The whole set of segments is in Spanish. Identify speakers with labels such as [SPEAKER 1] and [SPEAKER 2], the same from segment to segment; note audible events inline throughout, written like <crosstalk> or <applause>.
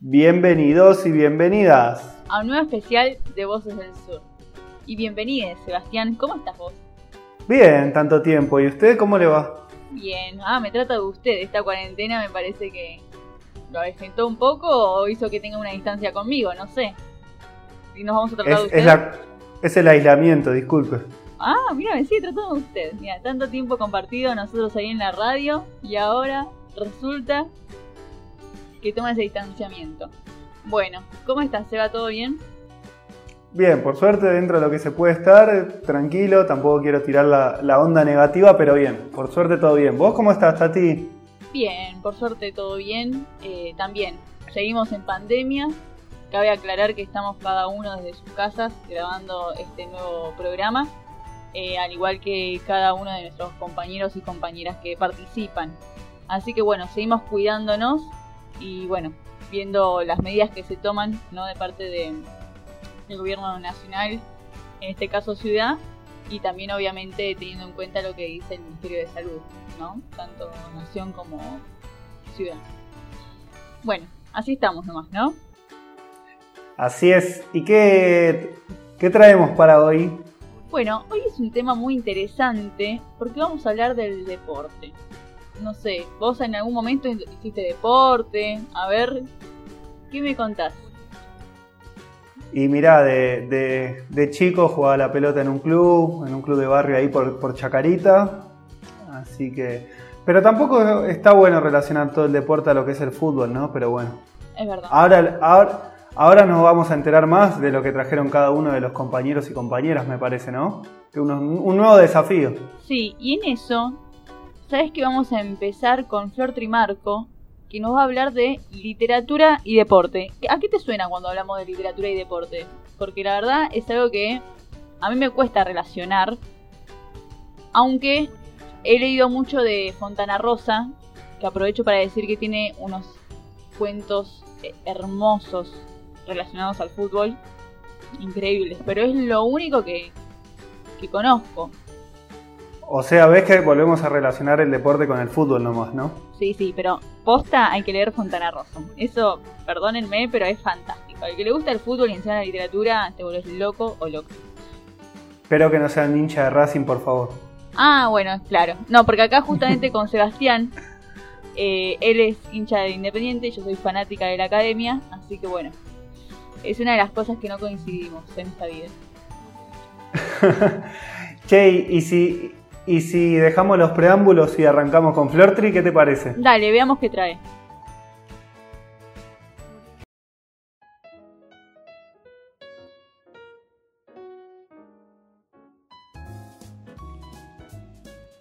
[SPEAKER 1] Bienvenidos y bienvenidas
[SPEAKER 2] a un nuevo especial de Voces del Sur. Y bienvenides, Sebastián, ¿cómo estás vos?
[SPEAKER 1] Bien, tanto tiempo. ¿Y usted cómo le va?
[SPEAKER 2] Bien, ah, me trata de usted. Esta cuarentena me parece que lo avejentó un poco o hizo que tenga una distancia conmigo, no sé. Y nos vamos a tratar de usted.
[SPEAKER 1] Es, es el aislamiento, disculpe.
[SPEAKER 2] Ah, mira, me sigue tratando de usted. Mira, tanto tiempo compartido nosotros ahí en la radio y ahora resulta que toma ese distanciamiento. Bueno, ¿cómo estás? ¿Se va todo bien?
[SPEAKER 1] Bien, por suerte dentro de lo que se puede estar, tranquilo, tampoco quiero tirar la, onda negativa, pero bien, por suerte todo bien. ¿Vos cómo estás, Tati?
[SPEAKER 2] Bien, por suerte todo bien. Eh, también seguimos en pandemia. Cabe aclarar que estamos cada uno desde sus casas grabando este nuevo programa, eh, al igual que cada uno de nuestros compañeros y compañeras que participan. Así que bueno, seguimos cuidándonos y bueno, viendo las medidas que se toman ¿no? de parte de, del gobierno nacional, en este caso ciudad, y también obviamente teniendo en cuenta lo que dice el Ministerio de Salud, ¿no? tanto nación como ciudad. Bueno, así estamos nomás, ¿no?
[SPEAKER 1] Así es. ¿Y qué, qué traemos para hoy?
[SPEAKER 2] Bueno, hoy es un tema muy interesante porque vamos a hablar del deporte no sé, vos en algún momento hiciste deporte, a ver, ¿qué me contás?
[SPEAKER 1] Y mirá, de, de, chico jugaba la pelota en un club, en un club de barrio ahí por, por Chacarita, así que... Pero tampoco está bueno relacionar todo el deporte a lo que es el fútbol, ¿no? Pero bueno.
[SPEAKER 2] Es verdad.
[SPEAKER 1] Ahora, ahora, ahora nos vamos a enterar más de lo que trajeron cada uno de los compañeros y compañeras, me parece, ¿no? Que un nuevo desafío.
[SPEAKER 2] Sí, y en eso sabes que vamos a empezar con Flor Trimarco, que nos va a hablar de literatura y deporte. ¿A qué te suena cuando hablamos de literatura y deporte? Porque la verdad es algo que a mí me cuesta relacionar, aunque he leído mucho de Fontana Rosa, que aprovecho para decir que tiene unos cuentos hermosos relacionados al fútbol, increíbles, pero es lo único que conozco.
[SPEAKER 1] O sea, ves que volvemos a relacionar el deporte con el fútbol nomás, ¿no?
[SPEAKER 2] Sí, sí, pero posta hay que leer Fontana Rosa. Eso, perdónenme, pero es fantástico. Al que le gusta el fútbol y encima la literatura, te vuelves loco o loco.
[SPEAKER 1] Espero que no sean hincha de Racing, por favor.
[SPEAKER 2] Ah, bueno, claro. No, porque acá justamente con Sebastián, eh, él es hincha de Independiente, yo soy fanática de la academia, así que bueno, es una de las cosas que no coincidimos en esta vida. <laughs>
[SPEAKER 1] che, y si y si dejamos los preámbulos y arrancamos con Flirtry, ¿qué te parece?
[SPEAKER 2] Dale, veamos qué trae.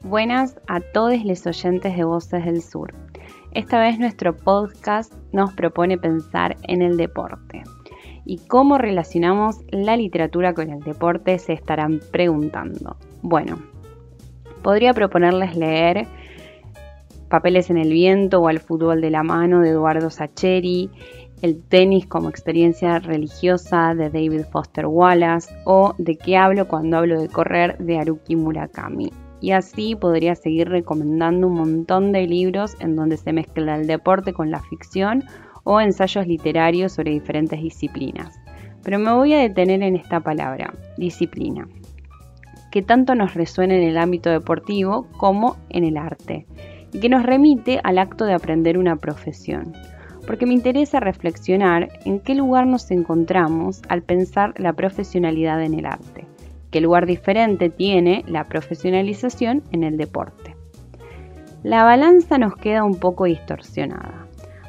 [SPEAKER 3] Buenas a todos los oyentes de Voces del Sur. Esta vez nuestro podcast nos propone pensar en el deporte. ¿Y cómo relacionamos la literatura con el deporte? Se estarán preguntando. Bueno, Podría proponerles leer Papeles en el viento o El fútbol de la mano de Eduardo Sacheri, El tenis como experiencia religiosa de David Foster Wallace o De qué hablo cuando hablo de correr de Haruki Murakami. Y así podría seguir recomendando un montón de libros en donde se mezcla el deporte con la ficción o ensayos literarios sobre diferentes disciplinas. Pero me voy a detener en esta palabra, disciplina que tanto nos resuena en el ámbito deportivo como en el arte, y que nos remite al acto de aprender una profesión, porque me interesa reflexionar en qué lugar nos encontramos al pensar la profesionalidad en el arte, qué lugar diferente tiene la profesionalización en el deporte. La balanza nos queda un poco distorsionada.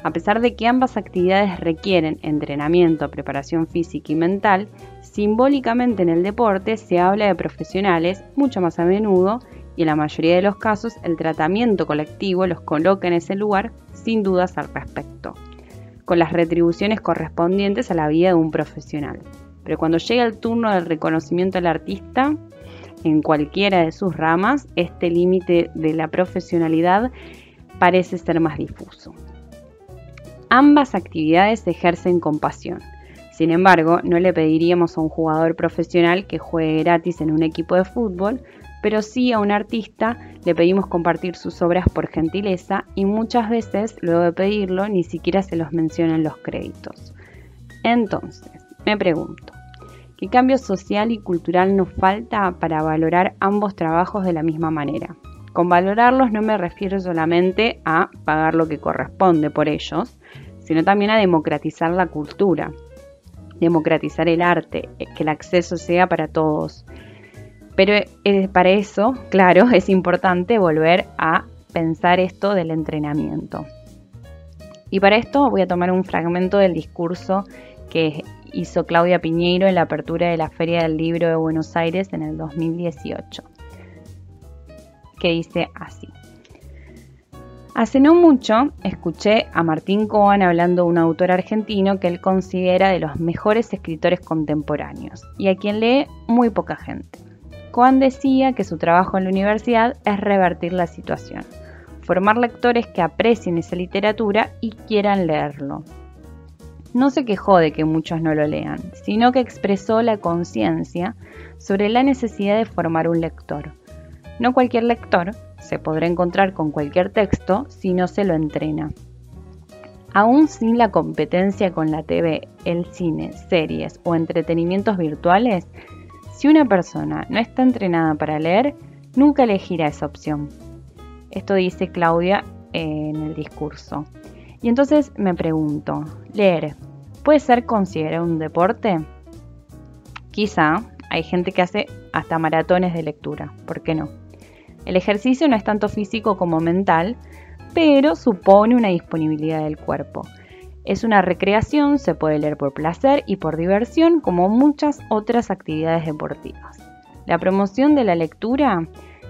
[SPEAKER 3] A pesar de que ambas actividades requieren entrenamiento, preparación física y mental, Simbólicamente en el deporte se habla de profesionales mucho más a menudo y en la mayoría de los casos el tratamiento colectivo los coloca en ese lugar sin dudas al respecto, con las retribuciones correspondientes a la vida de un profesional. Pero cuando llega el turno del reconocimiento al artista, en cualquiera de sus ramas, este límite de la profesionalidad parece ser más difuso. Ambas actividades ejercen con pasión, sin embargo, no le pediríamos a un jugador profesional que juegue gratis en un equipo de fútbol pero sí a un artista le pedimos compartir sus obras por gentileza y muchas veces, luego de pedirlo, ni siquiera se los menciona en los créditos. Entonces, me pregunto, ¿qué cambio social y cultural nos falta para valorar ambos trabajos de la misma manera? Con valorarlos no me refiero solamente a pagar lo que corresponde por ellos, sino también a democratizar la cultura, democratizar el arte, que el acceso sea para todos pero eh, para eso, <laughs> claro, es importante volver a pensar esto del entrenamiento. Y para esto voy a tomar un fragmento del discurso que hizo Claudia Piñeiro en la apertura de la Feria del Libro de Buenos Aires en el 2018, que dice así. Hace no mucho escuché a Martín Coan hablando de un autor argentino que él considera de los mejores escritores contemporáneos y a quien lee muy poca gente. Coan decía que su trabajo en la universidad es revertir la situación, formar lectores que aprecien esa literatura y quieran leerlo. No se quejó de que muchos no lo lean, sino que expresó la conciencia sobre la necesidad de formar un lector. No cualquier lector se podrá encontrar con cualquier texto si no se lo entrena. Aún sin la competencia con la TV, el cine, series o entretenimientos virtuales, si una persona no está entrenada para leer, nunca elegirá esa opción. Esto dice Claudia en el discurso. Y entonces me pregunto, ¿leer puede ser considerado un deporte? Quizá hay gente que hace hasta maratones de lectura, ¿por qué no? El ejercicio no es tanto físico como mental, pero supone una disponibilidad del cuerpo. Es una recreación, se puede leer por placer y por diversión, como muchas otras actividades deportivas. La promoción de la lectura,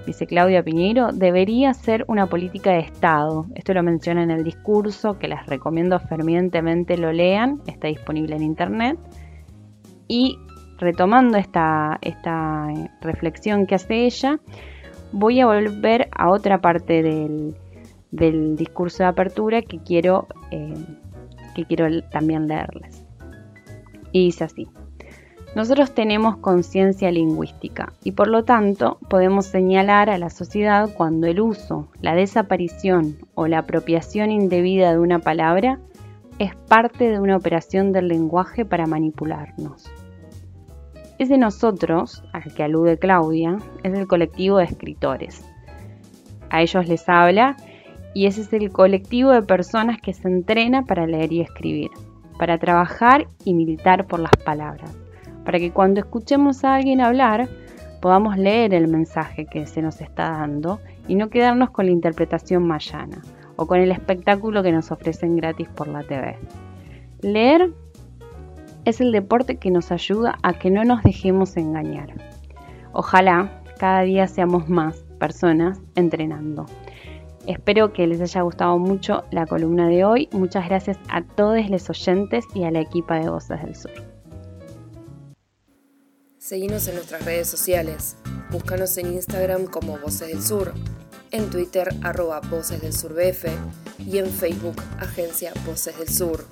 [SPEAKER 3] dice Claudia Piñeiro, debería ser una política de Estado. Esto lo menciona en el discurso, que les recomiendo fervientemente lo lean, está disponible en Internet. Y retomando esta, esta reflexión que hace ella, voy a volver a otra parte del, discurso de apertura que quiero eh, que quiero también leerles. Y dice así. Nosotros tenemos conciencia lingüística y por lo tanto podemos señalar a la sociedad cuando el uso, la desaparición o la apropiación indebida de una palabra es parte de una operación del lenguaje para manipularnos. Ese nosotros, al que alude Claudia, es el colectivo de escritores. A ellos les habla y ese es el colectivo de personas que se entrena para leer y escribir, para trabajar y militar por las palabras, para que cuando escuchemos a alguien hablar podamos leer el mensaje que se nos está dando y no quedarnos con la interpretación mayana o con el espectáculo que nos ofrecen gratis por la TV. Leer es el deporte que nos ayuda a que no nos dejemos engañar. Ojalá cada día seamos más personas entrenando. Espero que les haya gustado mucho la columna de hoy. Muchas gracias a todos los oyentes y a la equipa de Voces del Sur.
[SPEAKER 4] Seguimos en nuestras redes sociales. Búscanos en Instagram como Voces del Sur, en Twitter arroba Voces del Sur BF y en Facebook Agencia Voces del Sur.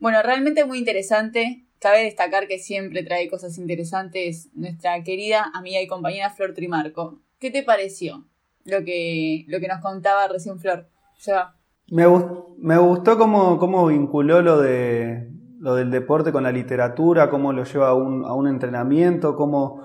[SPEAKER 2] Bueno, realmente muy interesante. Cabe destacar que siempre trae cosas interesantes nuestra querida amiga y compañera Flor Trimarco. ¿Qué te pareció? lo que, lo que nos contaba recién Flor.
[SPEAKER 1] Me, me gustó cómo, cómo vinculó lo, de, lo del deporte con la literatura, cómo lo lleva a un, a un entrenamiento, cómo,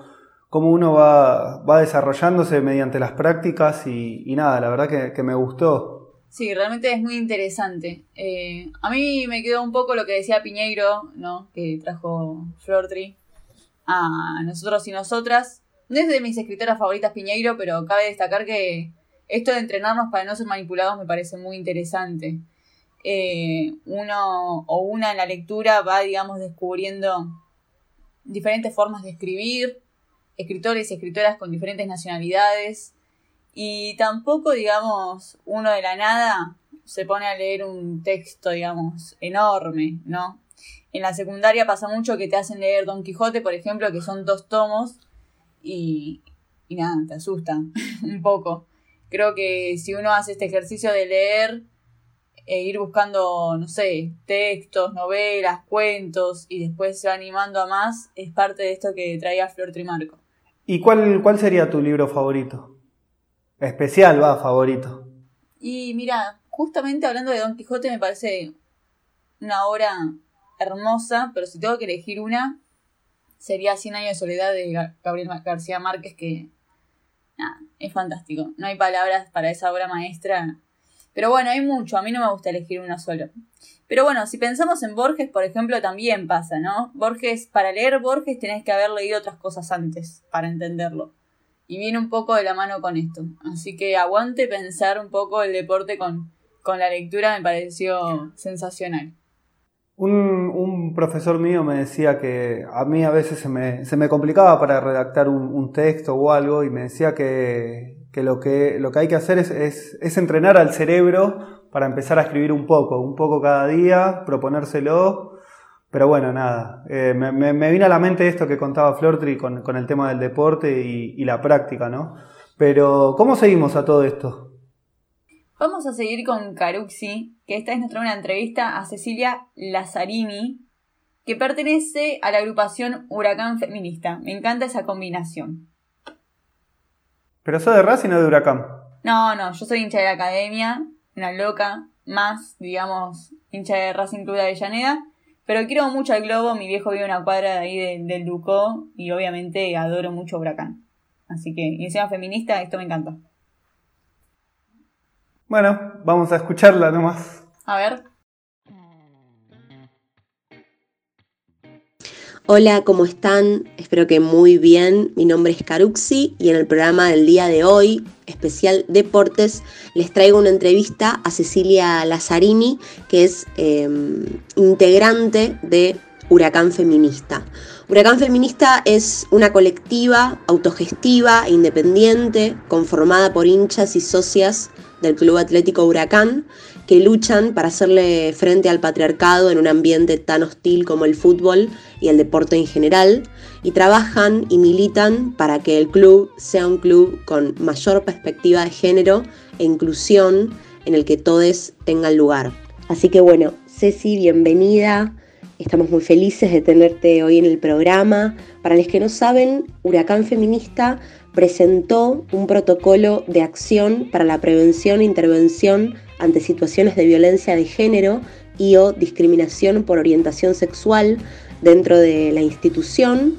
[SPEAKER 1] cómo uno va, va, desarrollándose mediante las prácticas y, nada, la verdad que, me gustó.
[SPEAKER 2] Sí, realmente es muy interesante. Eh, a mí me quedó un poco lo que decía Piñeiro, ¿no? que trajo Flortri a nosotros y nosotras, no es de mis escritoras favoritas Piñeiro, pero cabe destacar que esto de entrenarnos para no ser manipulados me parece muy interesante. Eh, uno o una en la lectura va, digamos, descubriendo diferentes formas de escribir, escritores y escritoras con diferentes nacionalidades, y tampoco, digamos, uno de la nada se pone a leer un texto, digamos, enorme, ¿no? En la secundaria pasa mucho que te hacen leer Don Quijote, por ejemplo, que son dos tomos, y, nada, te asusta <laughs> un poco. Creo que si uno hace este ejercicio de leer e ir buscando, no sé, textos, novelas, cuentos y después se va animando a más, es parte de esto que traía Flor Trimarco.
[SPEAKER 1] ¿Y cuál, cuál sería tu libro favorito? Especial, va, favorito.
[SPEAKER 2] Y mira, justamente hablando de Don Quijote me parece una obra hermosa, pero si tengo que elegir una, sería Cien años de soledad de Gabriel García Márquez, que nada, es fantástico. No hay palabras para esa obra maestra. Pero bueno, hay mucho, a mí no me gusta elegir uno solo. Pero bueno, si pensamos en Borges, por ejemplo, también pasa, ¿no? Borges, para leer Borges tenés que haber leído otras cosas antes para entenderlo. Y viene un poco de la mano con esto. Así que aguante pensar un poco el deporte con, con la lectura, me pareció sensacional.
[SPEAKER 1] Un, profesor mío me decía que a mí a veces se me, se me complicaba para redactar un, texto o algo y me decía que, lo, que lo que hay que hacer es, es, entrenar al cerebro para empezar a escribir un poco, un poco cada día, proponérselo. Pero bueno, nada, eh, me, me, vino a la mente esto que contaba Flortri con, con el tema del deporte y, y la práctica, ¿no? Pero, ¿cómo seguimos a todo esto?
[SPEAKER 2] Vamos a seguir con Caruxi, que esta vez nos trae una entrevista a Cecilia Lazzarini, que pertenece a la agrupación Huracán Feminista. Me encanta esa combinación.
[SPEAKER 1] ¿Pero sos de Racing o de Huracán?
[SPEAKER 2] No, no, yo soy hincha de la academia, una loca, más, digamos, hincha de Racing Club de Avellaneda. Pero quiero mucho al Globo, mi viejo vive una cuadra de ahí del Ducó y obviamente adoro mucho Huracán. Así que, y encima feminista, esto me encanta.
[SPEAKER 1] Bueno, vamos a escucharla nomás.
[SPEAKER 2] A ver.
[SPEAKER 5] Hola, ¿cómo están? Espero que muy bien. Mi nombre es Caruxi y en el programa del día de hoy, especial Deportes, les traigo una entrevista a Cecilia Lazzarini, que es em, integrante de Huracán Feminista. Huracán Feminista es una colectiva autogestiva, independiente, conformada por hinchas y socias del Club Atlético Huracán, que luchan para hacerle frente al patriarcado en un ambiente tan hostil como el fútbol y el deporte en general, y trabajan y militan para que el club sea un club con mayor perspectiva de género e inclusión en el que todos tengan lugar. Así que bueno, Ceci, bienvenida. Estamos muy felices de tenerte hoy en el programa. Para los que no saben, Huracán Feminista presentó un protocolo de acción para la prevención e intervención ante situaciones de violencia de género y o discriminación por orientación sexual dentro de la institución.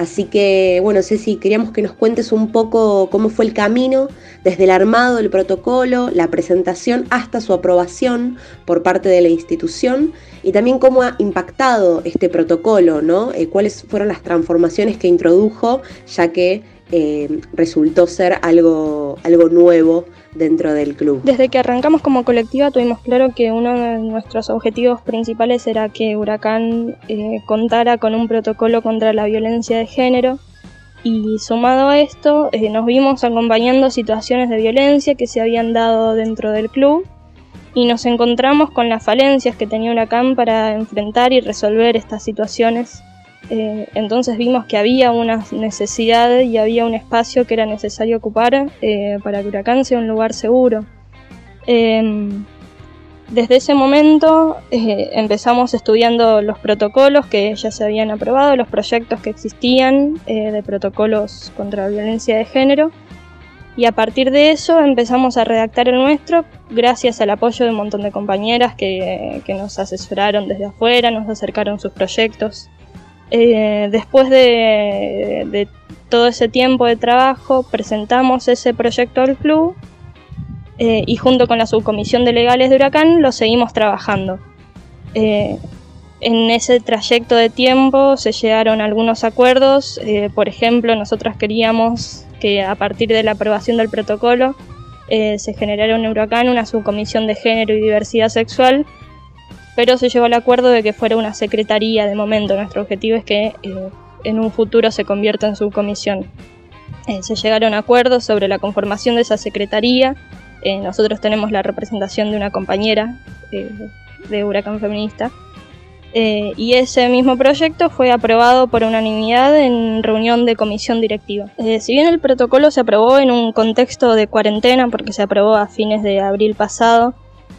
[SPEAKER 5] Así que, bueno, Ceci, queríamos que nos cuentes un poco cómo fue el camino desde el armado del protocolo, la presentación hasta su aprobación por parte de la institución y también cómo ha impactado este protocolo, ¿no? Eh, cuáles fueron las transformaciones que introdujo, ya que eh, resultó ser algo, algo nuevo dentro del club.
[SPEAKER 6] Desde que arrancamos como colectiva tuvimos claro que uno de nuestros objetivos principales era que Huracán eh, contara con un protocolo contra la violencia de género y sumado a esto eh, nos vimos acompañando situaciones de violencia que se habían dado dentro del club y nos encontramos con las falencias que tenía Huracán para enfrentar y resolver estas situaciones eh, entonces vimos que había una necesidad y había un espacio que era necesario ocupar eh, para que Huracán sea un lugar seguro. Em, desde ese momento eh, empezamos estudiando los protocolos que ya se habían aprobado, los proyectos que existían de protocolos contra la violencia de género y a partir de eso empezamos a redactar el nuestro gracias al apoyo de un montón de compañeras que nos asesoraron desde afuera, nos acercaron sus proyectos. Eh, después de, todo ese tiempo de trabajo, presentamos ese proyecto al club eh, y junto con la subcomisión de legales de Huracán lo seguimos trabajando. Eh, en ese trayecto de tiempo se llegaron algunos acuerdos, por ejemplo, nosotros queríamos que a partir de la aprobación del protocolo se generara en Huracán una subcomisión de género y diversidad sexual pero se llegó al acuerdo de que fuera una secretaría de momento. Nuestro objetivo es que eh, en un futuro se convierta en subcomisión. Eh, se llegaron a acuerdos sobre la conformación de esa secretaría. Eh, nosotros tenemos la representación de una compañera de Huracán Feminista. y ese mismo proyecto fue aprobado por unanimidad en reunión de comisión directiva. si bien el protocolo se aprobó en un contexto de cuarentena, porque se aprobó a fines de abril pasado,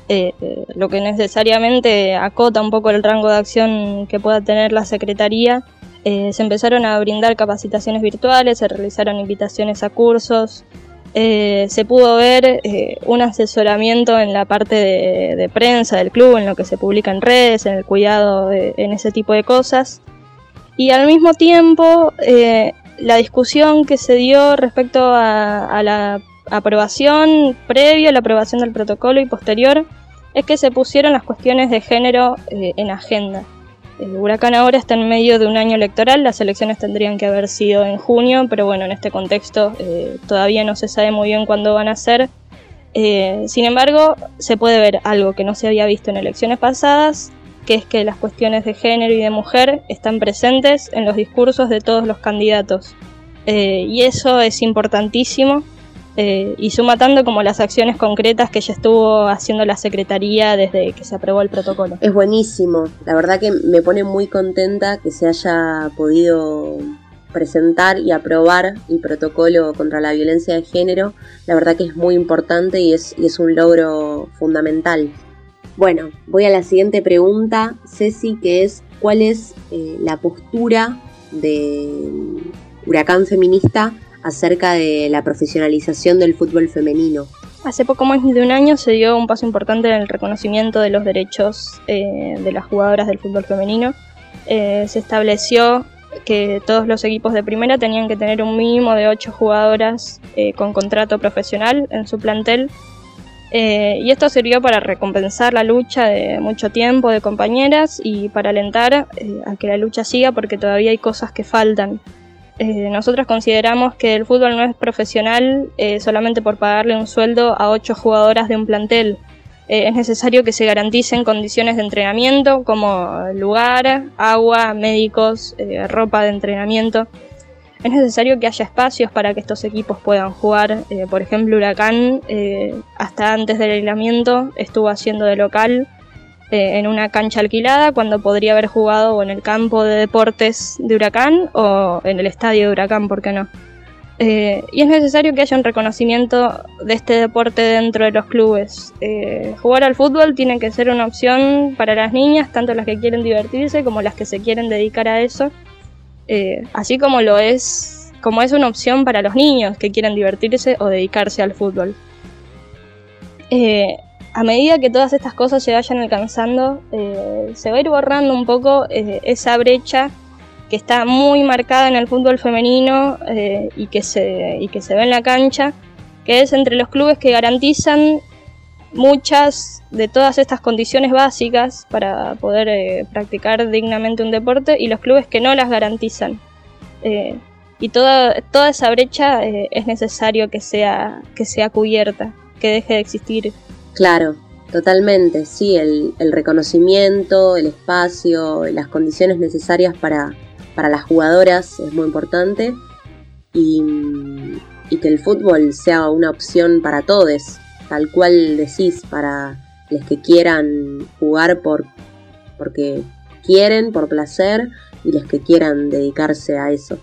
[SPEAKER 6] eh, eh, lo que necesariamente acota un poco el rango de acción que pueda tener la Secretaría, Eh, se empezaron a brindar capacitaciones virtuales, se realizaron invitaciones a cursos, eh, se pudo ver eh, un asesoramiento en la parte de, prensa del club, en lo que se publica en redes, en el cuidado, en ese tipo de cosas. Y al mismo tiempo, la discusión que se dio respecto a, la aprobación previa a la aprobación del protocolo y posterior es que se pusieron las cuestiones de género en agenda. El huracán ahora está en medio de un año electoral, las elecciones tendrían que haber sido en junio, pero bueno, en este contexto eh, todavía no se sabe muy bien cuándo van a ser. Eh, sin embargo, se puede ver algo que no se había visto en elecciones pasadas, que es que las cuestiones de género y de mujer están presentes en los discursos de todos los candidatos. Eh, y eso es importantísimo eh, y suma tanto como las acciones concretas que ya estuvo haciendo la Secretaría desde que se aprobó el protocolo.
[SPEAKER 5] Es buenísimo, la verdad que me pone muy contenta que se haya podido presentar y aprobar el protocolo contra la violencia de género, la verdad que es muy importante y es, un logro fundamental. Bueno, voy a la siguiente pregunta, Ceci, que es ¿cuál es eh, la postura de Huracán Feminista acerca de la profesionalización del fútbol femenino.
[SPEAKER 6] Hace poco más de un año se dio un paso importante en el reconocimiento de los derechos eh, de las jugadoras del fútbol femenino. Eh, se estableció que todos los equipos de primera tenían que tener un mínimo de 8 jugadoras eh, con contrato profesional en su plantel. y esto sirvió para recompensar la lucha de mucho tiempo de compañeras y para alentar a que la lucha siga porque todavía hay cosas que faltan. Eh, nosotros consideramos que el fútbol no es profesional eh, solamente por pagarle un sueldo a ocho jugadoras de un plantel. Eh, es necesario que se garanticen condiciones de entrenamiento como lugar, agua, médicos, ropa de entrenamiento. Es necesario que haya espacios para que estos equipos puedan jugar. por ejemplo, Huracán, hasta antes del aislamiento, estuvo haciendo de local eh, en una cancha alquilada cuando podría haber jugado en el campo de deportes de Huracán o en el estadio de Huracán, ¿por qué no? Eh, y es necesario que haya un reconocimiento de este deporte dentro de los clubes. Eh, jugar al fútbol tiene que ser una opción para las niñas, tanto las que quieren divertirse como las que se quieren dedicar a eso, así como lo es, como es una opción para los niños que quieren divertirse o dedicarse al fútbol a medida que todas estas cosas se vayan alcanzando, eh, se va a ir borrando un poco eh, esa brecha que está muy marcada en el fútbol femenino eh, y, que se, y que se ve en la cancha, que es entre los clubes que garantizan muchas de todas estas condiciones básicas para poder practicar dignamente un deporte y los clubes que no las garantizan. y toda, toda esa brecha es necesario que sea, que sea cubierta, que deje de existir
[SPEAKER 5] Claro, totalmente, sí, el, reconocimiento, el espacio, las condiciones necesarias para, las jugadoras es muy importante y, que el fútbol sea una opción para todos, tal cual decís, para los que quieran jugar por, porque quieren, por placer, y los que quieran dedicarse a eso.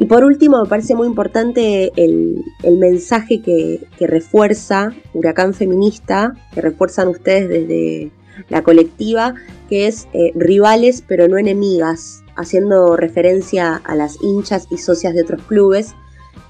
[SPEAKER 5] Y por último, me parece muy importante el, mensaje que, refuerza Huracán Feminista, que refuerzan ustedes desde la colectiva, que es eh, rivales pero no enemigas, haciendo referencia a las hinchas y socias de otros clubes,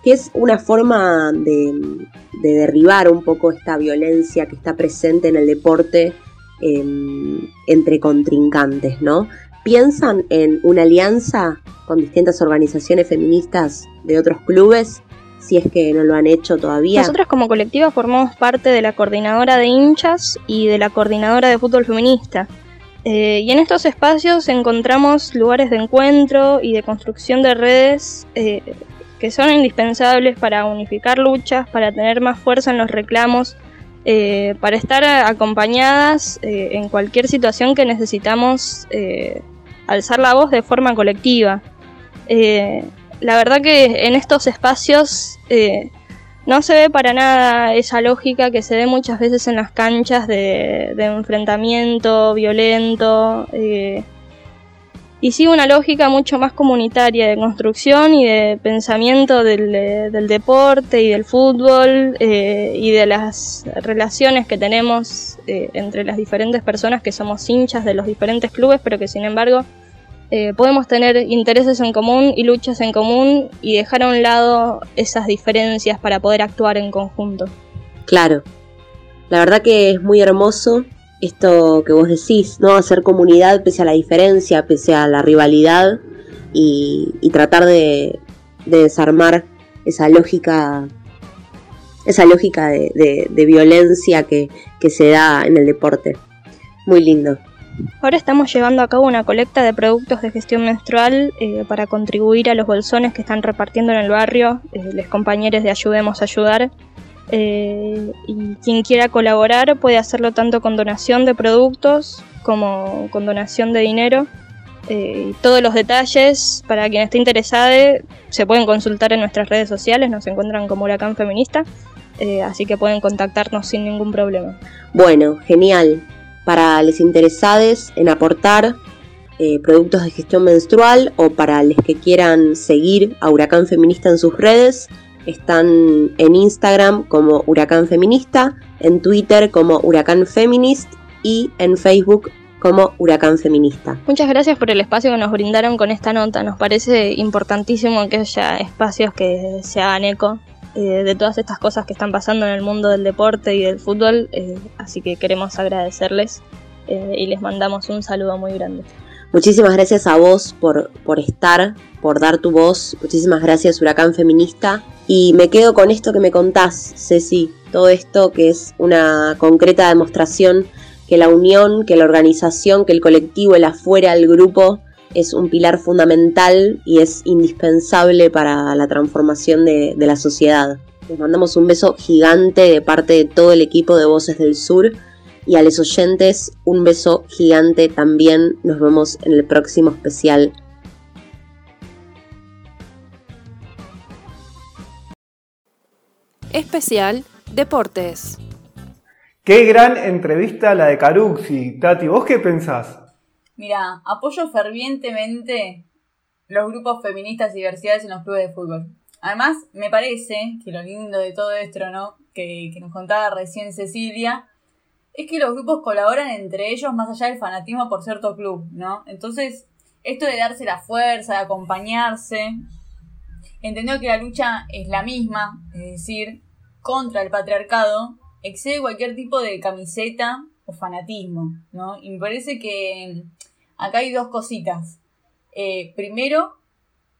[SPEAKER 5] que es una forma de, derribar un poco esta violencia que está presente en el deporte em, entre contrincantes, ¿no? ¿Piensan en una alianza con distintas organizaciones feministas de otros clubes, si es que no lo han hecho todavía.
[SPEAKER 6] Nosotros como colectiva formamos parte de la coordinadora de hinchas y de la coordinadora de fútbol feminista. Eh, y en estos espacios encontramos lugares de encuentro y de construcción de redes eh, que son indispensables para unificar luchas, para tener más fuerza en los reclamos, eh, para estar acompañadas en cualquier situación que necesitamos alzar la voz de forma colectiva. Eh, la verdad que en estos espacios eh, no se ve para nada esa lógica que se ve muchas veces en las canchas de, enfrentamiento violento. Eh, y sí una lógica mucho más comunitaria de construcción y de pensamiento del, deporte y del fútbol y de las relaciones que tenemos entre las diferentes personas que somos hinchas de los diferentes clubes, pero que sin embargo eh, podemos tener intereses en común y luchas en común y dejar a un lado esas diferencias para poder actuar en conjunto.
[SPEAKER 5] Claro, la verdad que es muy hermoso esto que vos decís, ¿no? Hacer comunidad pese a la diferencia, pese a la rivalidad y, tratar de, desarmar esa lógica esa lógica de, violencia que, se da en el deporte. Muy lindo.
[SPEAKER 6] Ahora estamos llevando a cabo una colecta de productos de gestión menstrual eh, para contribuir a los bolsones que están repartiendo en el barrio, eh, los compañeros de Ayudemos a Ayudar. Eh, y quien quiera colaborar puede hacerlo tanto con donación de productos como con donación de dinero. todos los detalles para quien esté interesado se pueden consultar en nuestras redes sociales, nos encuentran como Huracán Feminista, así que pueden contactarnos sin ningún problema.
[SPEAKER 5] Bueno, genial para los interesados en aportar eh, productos de gestión menstrual o para los que quieran seguir a Huracán Feminista en sus redes. Están en Instagram como Huracán Feminista, en Twitter como Huracán Feminist y en Facebook como Huracán Feminista.
[SPEAKER 6] Muchas gracias por el espacio que nos brindaron con esta nota. Nos parece importantísimo que haya espacios que se hagan eco eh, de todas estas cosas que están pasando en el mundo del deporte y del fútbol, eh, así que queremos agradecerles eh, y les mandamos un saludo muy grande.
[SPEAKER 5] Muchísimas gracias a vos por, por estar, por dar tu voz. Muchísimas gracias, Huracán Feminista. Y me quedo con esto que me contás, Ceci. Todo esto que es una concreta demostración que la unión, que la organización, que el colectivo, el afuera, el grupo, es un pilar fundamental y es indispensable para la transformación de, la sociedad. Les mandamos un beso gigante de parte de todo el equipo de Voces del Sur y a los oyentes un beso gigante también. Nos vemos en el próximo especial.
[SPEAKER 4] Especial Deportes.
[SPEAKER 1] Qué gran entrevista la de Caruxi. Tati, ¿vos qué pensás?
[SPEAKER 2] Mira, apoyo fervientemente los grupos feministas y diversidades en los clubes de fútbol. Además, me parece que lo lindo de todo esto, ¿no? Que, nos contaba recién Cecilia, es que los grupos colaboran entre ellos más allá del fanatismo por cierto club, ¿no? Entonces, esto de darse la fuerza, de acompañarse, entendió que la lucha es la misma, es decir, contra el patriarcado, excede cualquier tipo de camiseta o fanatismo, ¿no? Y me parece que acá hay dos cositas. Eh, primero,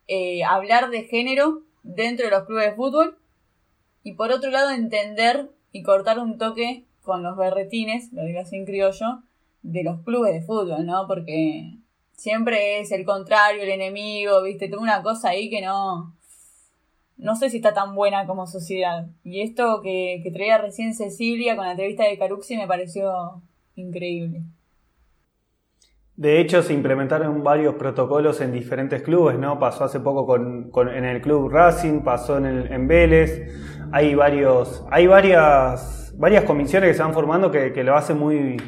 [SPEAKER 2] eh, hablar de género dentro de los clubes de fútbol. Y por otro lado, entender y cortar un toque con los berretines, lo digo así en criollo, de los clubes de fútbol, ¿no? Porque siempre es el contrario, el enemigo, ¿viste? Tengo una cosa ahí que no. No sé si está tan buena como sociedad. Y esto que, que traía recién Cecilia con la entrevista de Caruxi me pareció increíble.
[SPEAKER 1] De hecho, se implementaron varios protocolos en diferentes clubes, ¿no? Pasó hace poco con, en el club Racing, pasó en, el, en Vélez. Hay varios, hay varias, varias comisiones que se van formando que, lo hacen muy,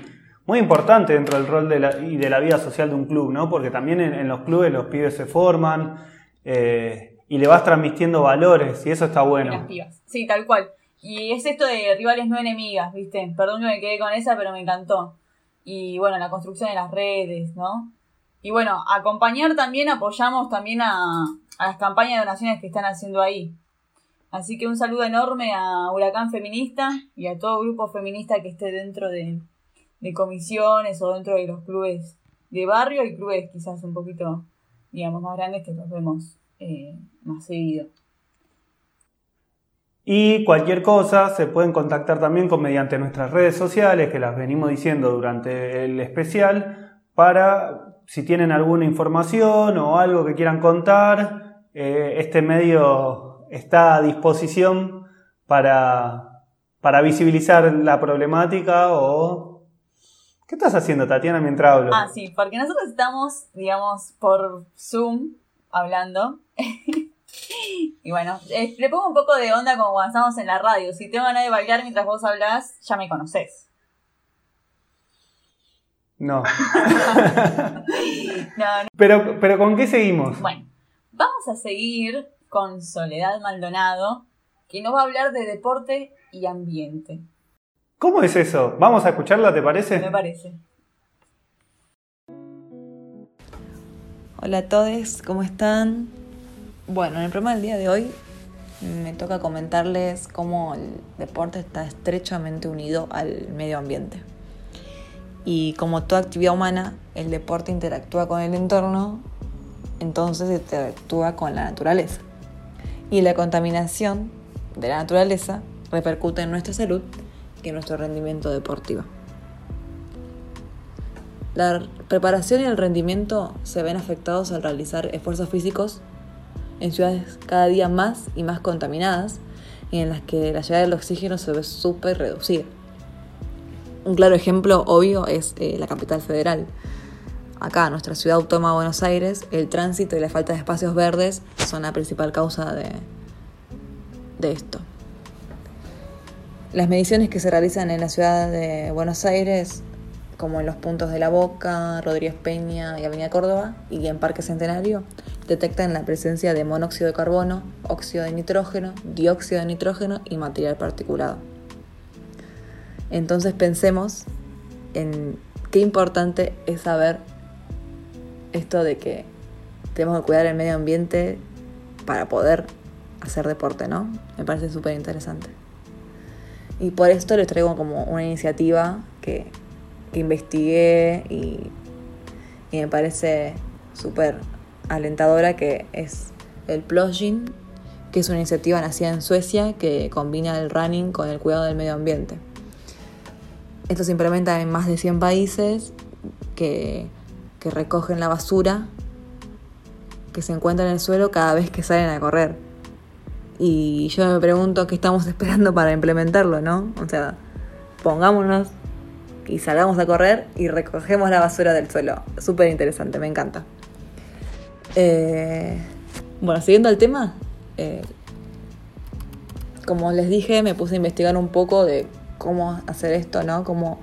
[SPEAKER 1] muy importante dentro del rol de la, y de la vida social de un club, ¿no? Porque también en, los clubes los pibes se forman eh, y le vas transmitiendo valores y eso está bueno.
[SPEAKER 2] Sí, tal cual. Y es esto de rivales no enemigas, ¿viste? Perdón que me quedé con esa, pero me encantó y bueno, la construcción de las redes, ¿no? Y bueno, acompañar también, apoyamos también a, las campañas de donaciones que están haciendo ahí. Así que un saludo enorme a Huracán Feminista y a todo grupo feminista que esté dentro de, comisiones o dentro de los clubes de barrio y clubes quizás un poquito, digamos, más grandes que los vemos eh, más seguido.
[SPEAKER 1] Y cualquier cosa se pueden contactar también con mediante nuestras redes sociales, que las venimos diciendo durante el especial, para si tienen alguna información o algo que quieran contar, eh, este medio está a disposición para, para visibilizar la problemática o... ¿Qué estás haciendo, Tatiana, mientras hablo?
[SPEAKER 2] Ah, sí, porque nosotros estamos, digamos, por Zoom hablando. <laughs> Y bueno, eh, le pongo un poco de onda como cuando estamos en la radio. Si tengo ganas de bailar mientras vos hablás, ya me conocés.
[SPEAKER 1] No. <laughs> <laughs> Pero, pero ¿con qué seguimos?
[SPEAKER 2] Bueno, vamos a seguir con Soledad Maldonado, que nos va a hablar de deporte y ambiente.
[SPEAKER 1] ¿Cómo es eso? Vamos a escucharla, ¿te parece?
[SPEAKER 2] Me parece.
[SPEAKER 7] Hola a todos, ¿cómo están? Bueno, en el programa del día de hoy me toca comentarles cómo el deporte está estrechamente unido al medio ambiente. Y como toda actividad humana, el deporte interactúa con el entorno, entonces interactúa con la naturaleza. Y la contaminación de la naturaleza repercute en nuestra salud y en nuestro rendimiento deportivo. La preparación y el rendimiento se ven afectados al realizar esfuerzos físicos en ciudades cada día más y más contaminadas y en las que la llegada del oxígeno se ve súper reducida. Un claro ejemplo obvio es eh, la capital federal. Acá, nuestra ciudad autónoma de Buenos Aires, el tránsito y la falta de espacios verdes son la principal causa de, de esto. Las mediciones que se realizan en la ciudad de Buenos Aires como en los puntos de La Boca, Rodríguez Peña y Avenida Córdoba, y en Parque Centenario, detectan la presencia de monóxido de carbono, óxido de nitrógeno, dióxido de nitrógeno y material particulado. Entonces pensemos en qué importante es saber esto de que tenemos que cuidar el medio ambiente para poder hacer deporte, ¿no? Me parece súper interesante. Y por esto les traigo como una iniciativa que investigué y, me parece súper alentadora que es el Plugin, que es una iniciativa nacida en Suecia que combina el running con el cuidado del medio ambiente. Esto se implementa en más de 100 países que, que recogen la basura que se encuentra en el suelo cada vez que salen a correr. Y yo me pregunto qué estamos <laughs> esperando para implementarlo, ¿no? O sea, pongámonos y salgamos a correr y recogemos la basura del suelo. Súper interesante, me encanta. Eh, bueno, siguiendo el tema, eh, como les dije, me puse a investigar un poco de cómo hacer esto, ¿no? Cómo,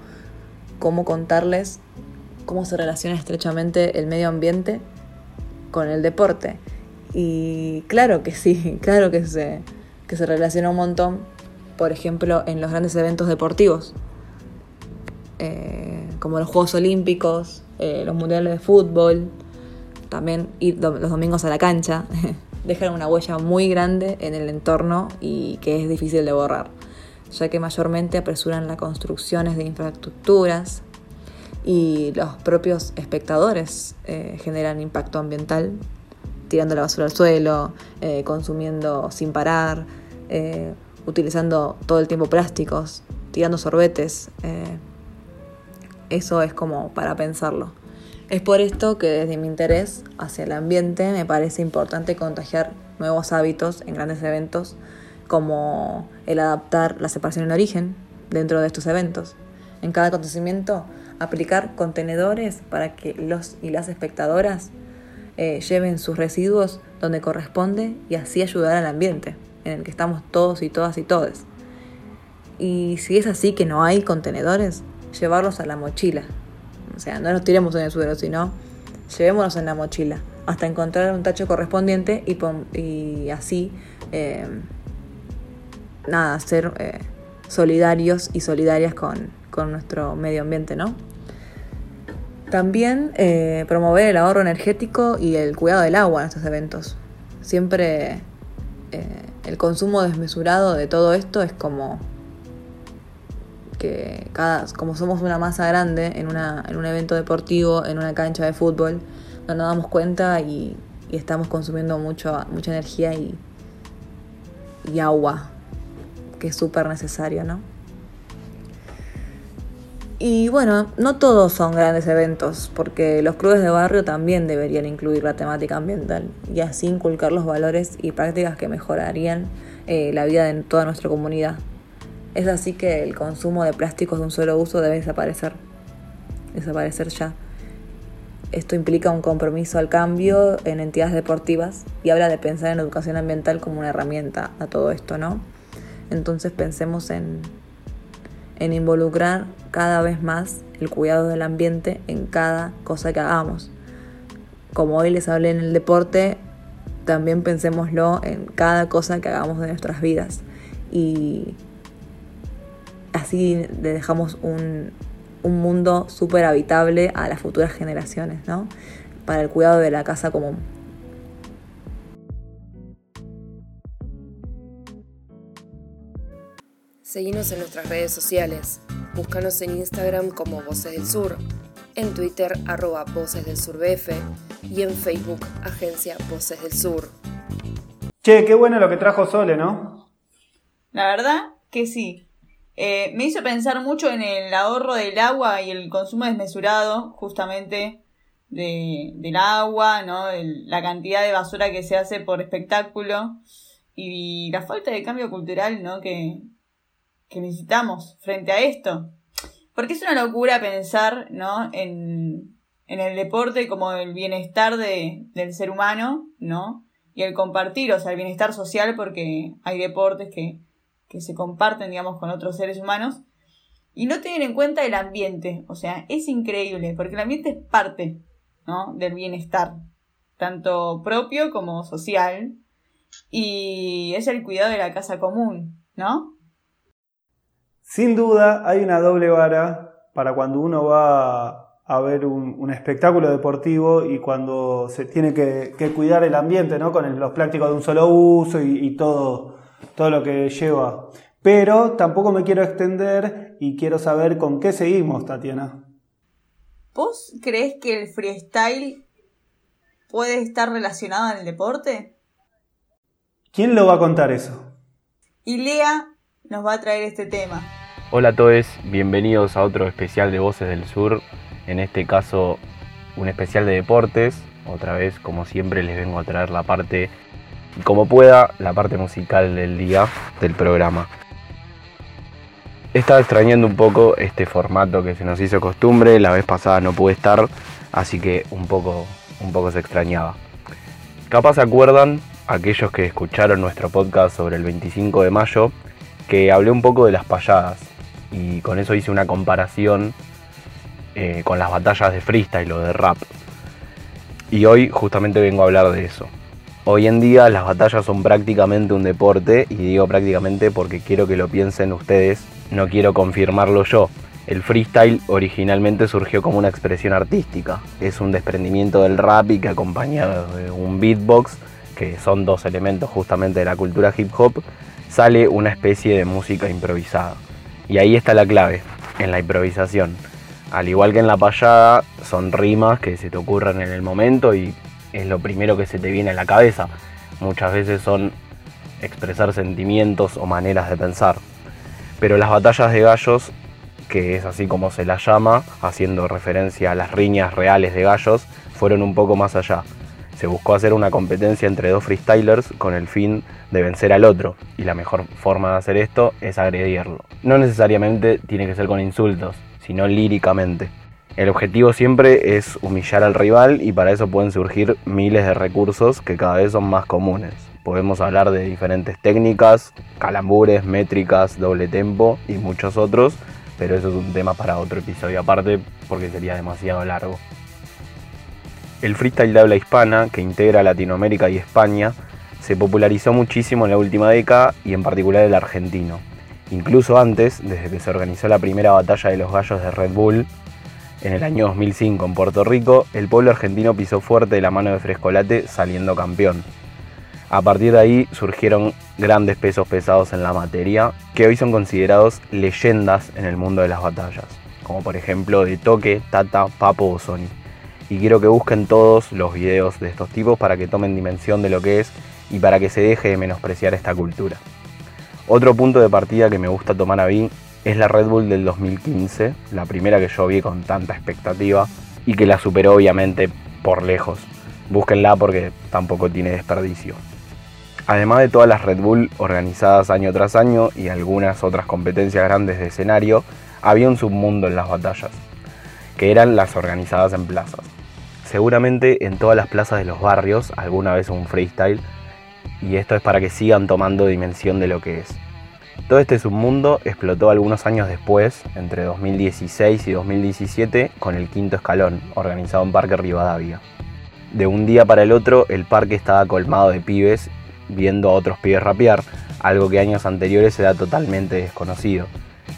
[SPEAKER 7] cómo contarles cómo se relaciona estrechamente el medio ambiente con el deporte. Y claro que sí, <laughs> claro que se, que se relaciona un montón, por ejemplo, en los grandes eventos deportivos. Eh, como los Juegos Olímpicos, eh, los Mundiales de Fútbol, también ir los domingos a la cancha, <laughs> dejan una huella muy grande en el entorno y que es difícil de borrar, ya que mayormente apresuran las construcciones de infraestructuras y los propios espectadores eh, generan impacto ambiental, tirando la basura al suelo, consumiendo sin parar, utilizando todo el tiempo plásticos, tirando sorbetes eso es como para pensarlo. Es por esto que desde mi interés hacia el ambiente me parece importante contagiar nuevos hábitos en grandes eventos como el adaptar la separación en origen dentro de estos eventos. En cada acontecimiento aplicar contenedores para que los y las espectadoras eh, lleven sus residuos donde corresponde y así ayudar al ambiente en el que estamos todos y todas y todes. Y si es así que no hay contenedores, llevarlos a la mochila. O sea, no los tiremos en el suelo, sino llevémonos en la mochila hasta encontrar un tacho correspondiente y, así, eh, nada, ser eh, solidarios y solidarias con, nuestro medio ambiente, ¿no? También eh, promover el ahorro energético y el cuidado del agua en estos eventos. Siempre el consumo desmesurado de todo esto es como que cada, como somos una masa grande en, una, en un evento deportivo, en una cancha de fútbol, no nos damos cuenta y, estamos consumiendo mucho, mucha energía y, y agua, que es súper necesario, ¿no? Y bueno, no todos son grandes eventos, porque los clubes de barrio también deberían incluir la temática ambiental y así inculcar los valores y prácticas que mejorarían eh, la vida de toda nuestra comunidad. Es así que el consumo de plásticos de un solo uso debe desaparecer. Desaparecer ya. Esto implica un compromiso al cambio en entidades deportivas y habla de pensar en educación ambiental como una herramienta a todo esto, ¿no? Entonces pensemos en, en involucrar cada vez más el cuidado del ambiente en cada cosa que hagamos. Como hoy les hablé en el deporte, también pensémoslo en cada cosa que hagamos de nuestras vidas. Y así le dejamos un, mundo súper habitable a las futuras generaciones, ¿no? para el cuidado de la casa común.
[SPEAKER 4] Seguimos en nuestras redes sociales. Búscanos en Instagram como Voces del Sur, en Twitter arroba Voces del Sur BF y en Facebook Agencia Voces del Sur.
[SPEAKER 1] Che, qué bueno lo que trajo Sole, ¿no?
[SPEAKER 2] La verdad que sí. Eh, me hizo pensar mucho en el ahorro del agua y el consumo desmesurado, justamente, de, del agua, ¿no? la cantidad de basura que se hace por espectáculo y la falta de cambio cultural, ¿no? Que, que necesitamos frente a esto. Porque es una locura pensar, ¿no? En, en el deporte como el bienestar de, del ser humano, ¿no? Y el compartir, o sea, el bienestar social, porque hay deportes que, que se comparten, digamos, con otros seres humanos. Y no tienen en cuenta el ambiente, o sea, es increíble, porque el ambiente es parte, ¿no? Del bienestar, tanto propio como social. Y es el cuidado de la casa común, ¿no?
[SPEAKER 1] Sin duda hay una doble vara para cuando uno va a ver un, espectáculo deportivo y cuando se tiene que, cuidar el ambiente, ¿no? Con los plásticos de un solo uso y, todo, todo lo que lleva. Pero tampoco me quiero extender y quiero saber con qué seguimos, Tatiana.
[SPEAKER 2] ¿Vos crees que el freestyle puede estar relacionado en el deporte?
[SPEAKER 1] ¿Quién lo va a contar eso?
[SPEAKER 2] Y Lea nos va a traer este tema.
[SPEAKER 8] Hola a todos, bienvenidos a otro especial de Voces del Sur, en este caso un especial de deportes, otra vez como siempre les vengo a traer la parte, como pueda, la parte musical del día del programa. Estaba extrañando un poco este formato que se nos hizo costumbre, la vez pasada no pude estar, así que un poco, un poco se extrañaba. Capaz se acuerdan aquellos que escucharon nuestro podcast sobre el 25 de mayo, que hablé un poco de las payadas y con eso hice una comparación eh, con las batallas de freestyle o de rap. Y hoy justamente vengo a hablar de eso. Hoy en día las batallas son prácticamente un deporte y digo prácticamente porque quiero que lo piensen ustedes, no quiero confirmarlo yo. El freestyle originalmente surgió como una expresión artística, es un desprendimiento del rap y que acompañado de un beatbox, que son dos elementos justamente de la cultura hip hop, sale una especie de música improvisada. Y ahí está la clave, en la improvisación. Al igual que en la payada, son rimas que se te ocurren en el momento y es lo primero que se te viene a la cabeza. Muchas veces son expresar sentimientos o maneras de pensar. Pero las batallas de gallos, que es así como se las llama, haciendo referencia a las riñas reales de gallos, fueron un poco más allá se buscó hacer una competencia entre dos freestylers con el fin de vencer al otro, y la mejor forma de hacer esto es agredirlo. No necesariamente tiene que ser con insultos, sino líricamente. El objetivo siempre es humillar al rival y para eso pueden surgir miles de recursos que cada vez son más comunes. Podemos hablar de diferentes técnicas, calambures, métricas, doble tempo y muchos otros, pero eso es un tema para otro episodio aparte porque sería demasiado largo. El freestyle de habla hispana, que integra Latinoamérica y España, se popularizó muchísimo en la última década y en particular el argentino. Incluso antes, desde que se organizó la primera batalla de los gallos de Red Bull, en el año 2005 en Puerto Rico, el pueblo argentino pisó fuerte de la mano de Frescolate saliendo campeón. A partir de ahí surgieron grandes pesos pesados en la materia, que hoy son considerados leyendas en el mundo de las batallas, como por ejemplo de Toque, Tata, Papo o Sony y quiero que busquen todos los videos de estos tipos para que tomen dimensión de lo que es y para que se deje de menospreciar esta cultura. Otro punto de partida que me gusta tomar a mí es la Red Bull del 2015, la primera que yo vi con tanta expectativa y que la superó obviamente por lejos. Búsquenla porque tampoco tiene desperdicio. Además de todas las Red Bull organizadas año tras año y algunas otras competencias grandes de escenario, había un submundo en las batallas, que eran las organizadas en plazas. Seguramente en todas las plazas de los barrios alguna vez un freestyle y esto es para que sigan tomando dimensión de lo que es. Todo este submundo explotó algunos años después, entre 2016 y 2017, con el quinto escalón, organizado en Parque Rivadavia. De un día para el otro, el parque estaba colmado de pibes viendo a otros pibes rapear, algo que años anteriores era totalmente desconocido.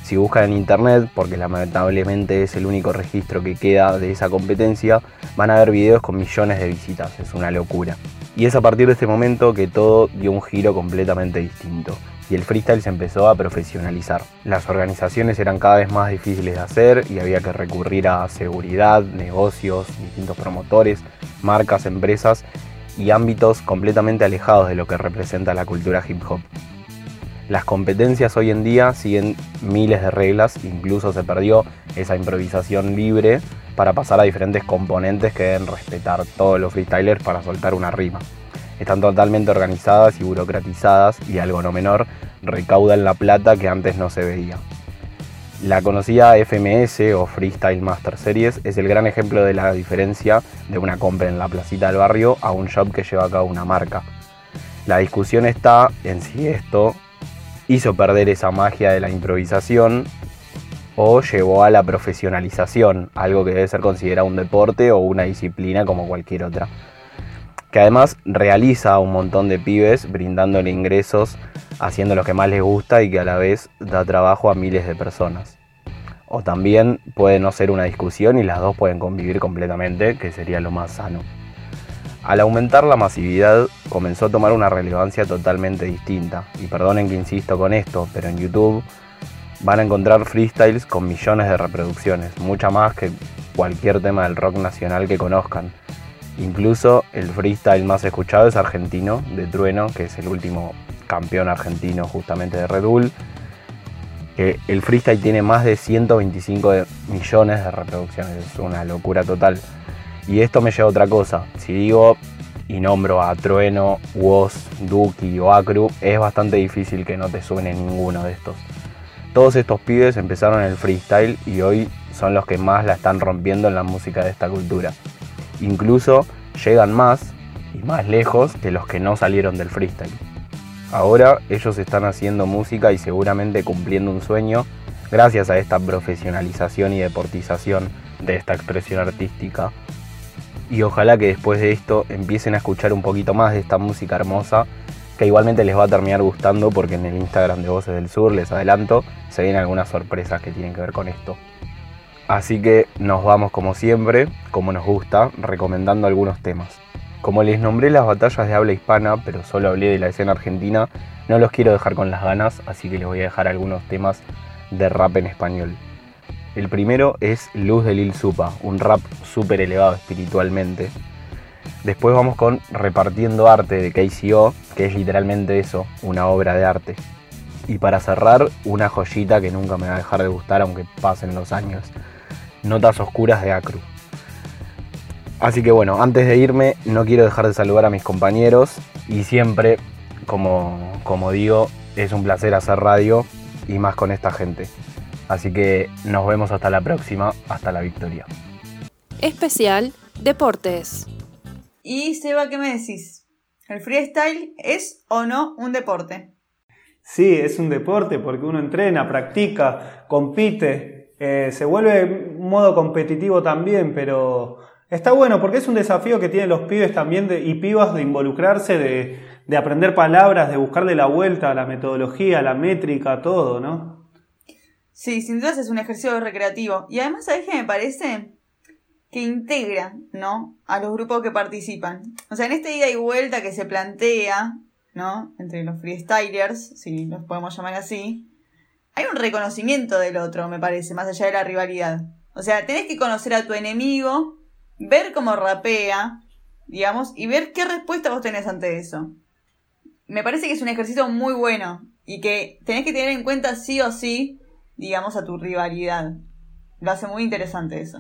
[SPEAKER 8] Si buscan en internet, porque lamentablemente es el único registro que queda de esa competencia, van a ver videos con millones de visitas, es una locura. Y es a partir de este momento que todo dio un giro completamente distinto y el freestyle se empezó a profesionalizar. Las organizaciones eran cada vez más difíciles de hacer y había que recurrir a seguridad, negocios, distintos promotores, marcas, empresas y ámbitos completamente alejados de lo que representa la cultura hip hop. Las competencias hoy en día siguen miles de reglas, incluso se perdió esa improvisación libre para pasar a diferentes componentes que deben respetar todos los freestylers para soltar una rima están totalmente organizadas y burocratizadas y algo no menor, recaudan la plata que antes no se veía. La conocida FMS o Freestyle Master Series es el gran ejemplo de la diferencia de una compra en la placita del barrio a un shop que lleva a cabo una marca. La discusión está en si esto hizo perder esa magia de la improvisación o llevó a la profesionalización, algo que debe ser considerado un deporte o una disciplina como cualquier otra que además realiza a un montón de pibes brindándole ingresos, haciendo lo que más les gusta y que a la vez da trabajo a miles de personas. O también puede no ser una discusión y las dos pueden convivir completamente, que sería lo más sano. Al aumentar la masividad comenzó a tomar una relevancia totalmente distinta. Y perdonen que insisto con esto, pero en YouTube van a encontrar freestyles con millones de reproducciones, mucha más que cualquier tema del rock nacional que conozcan. Incluso el freestyle más escuchado es argentino, de Trueno, que es el último campeón argentino justamente de Red Bull. El freestyle tiene más de 125 millones de reproducciones, es una locura total. Y esto me lleva a otra cosa. Si digo y nombro a Trueno, Woz, Duki o Acru, es bastante difícil que no te suene ninguno de estos. Todos estos pibes empezaron el freestyle y hoy son los que más la están rompiendo en la música de esta cultura incluso llegan más y más lejos que los que no salieron del freestyle. Ahora ellos están haciendo música y seguramente cumpliendo un sueño gracias a esta profesionalización y deportización de esta expresión artística. Y ojalá que después de esto empiecen a escuchar un poquito más de esta música hermosa, que igualmente les va a terminar gustando porque en el Instagram de Voces del Sur, les adelanto, se vienen algunas sorpresas que tienen que ver con esto. Así que nos vamos como siempre, como nos gusta, recomendando algunos temas. Como les nombré las batallas de habla hispana, pero solo hablé de la escena argentina, no los quiero dejar con las ganas, así que les voy a dejar algunos temas de rap en español. El primero es Luz de Lil Supa, un rap súper elevado espiritualmente. Después vamos con Repartiendo Arte de KCO, que es literalmente eso, una obra de arte. Y para cerrar, una joyita que nunca me va a dejar de gustar aunque pasen los años. Notas Oscuras de Acru. Así que bueno, antes de irme no quiero dejar de saludar a mis compañeros y siempre, como, como digo, es un placer hacer radio y más con esta gente. Así que nos vemos hasta la próxima, hasta la victoria.
[SPEAKER 4] Especial Deportes.
[SPEAKER 2] Y Seba, ¿qué me decís? ¿El freestyle es o no un deporte?
[SPEAKER 1] Sí, es un deporte porque uno entrena, practica, compite, eh, se vuelve un modo competitivo también, pero está bueno porque es un desafío que tienen los pibes también y pibas de involucrarse, de, aprender palabras, de buscarle la vuelta a la metodología, a la métrica, todo, ¿no?
[SPEAKER 2] Sí, sin duda es un ejercicio recreativo. Y además, ¿sabes qué me parece? Que integra, ¿no? A los grupos que participan. O sea, en esta ida y vuelta que se plantea, ¿no? Entre los freestylers, si los podemos llamar así, hay un reconocimiento del otro, me parece, más allá de la rivalidad. O sea, tenés que conocer a tu enemigo, ver cómo rapea, digamos, y ver qué respuesta vos tenés ante eso. Me parece que es un ejercicio muy bueno y que tenés que tener en cuenta sí o sí, digamos, a tu rivalidad. Lo hace muy interesante eso.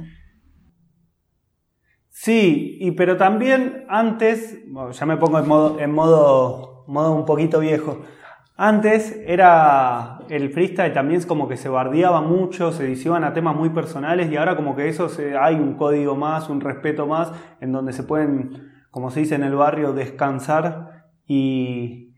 [SPEAKER 1] Sí, y pero también antes, ya me pongo en modo, en modo, modo un poquito viejo. Antes era el freestyle también como que se bardeaba mucho, se edición a temas muy personales y ahora como que eso se, hay un código más, un respeto más, en donde se pueden, como se dice en el barrio, descansar y,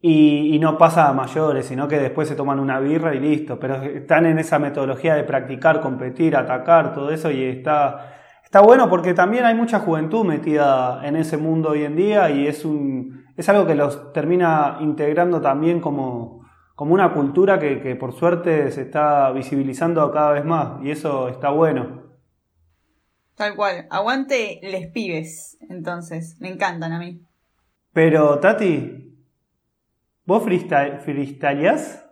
[SPEAKER 1] y, no pasa a mayores, sino que después se toman una birra y listo. Pero están en esa metodología de practicar, competir, atacar, todo eso y está, está bueno porque también hay mucha juventud metida en ese mundo hoy en día y es un es algo que los termina integrando también como, como una cultura que, que por suerte se está visibilizando cada vez más y eso está bueno.
[SPEAKER 2] Tal cual. Aguante les pibes, entonces. Me encantan a mí.
[SPEAKER 1] Pero, Tati, ¿vos freestyle, freestyleás?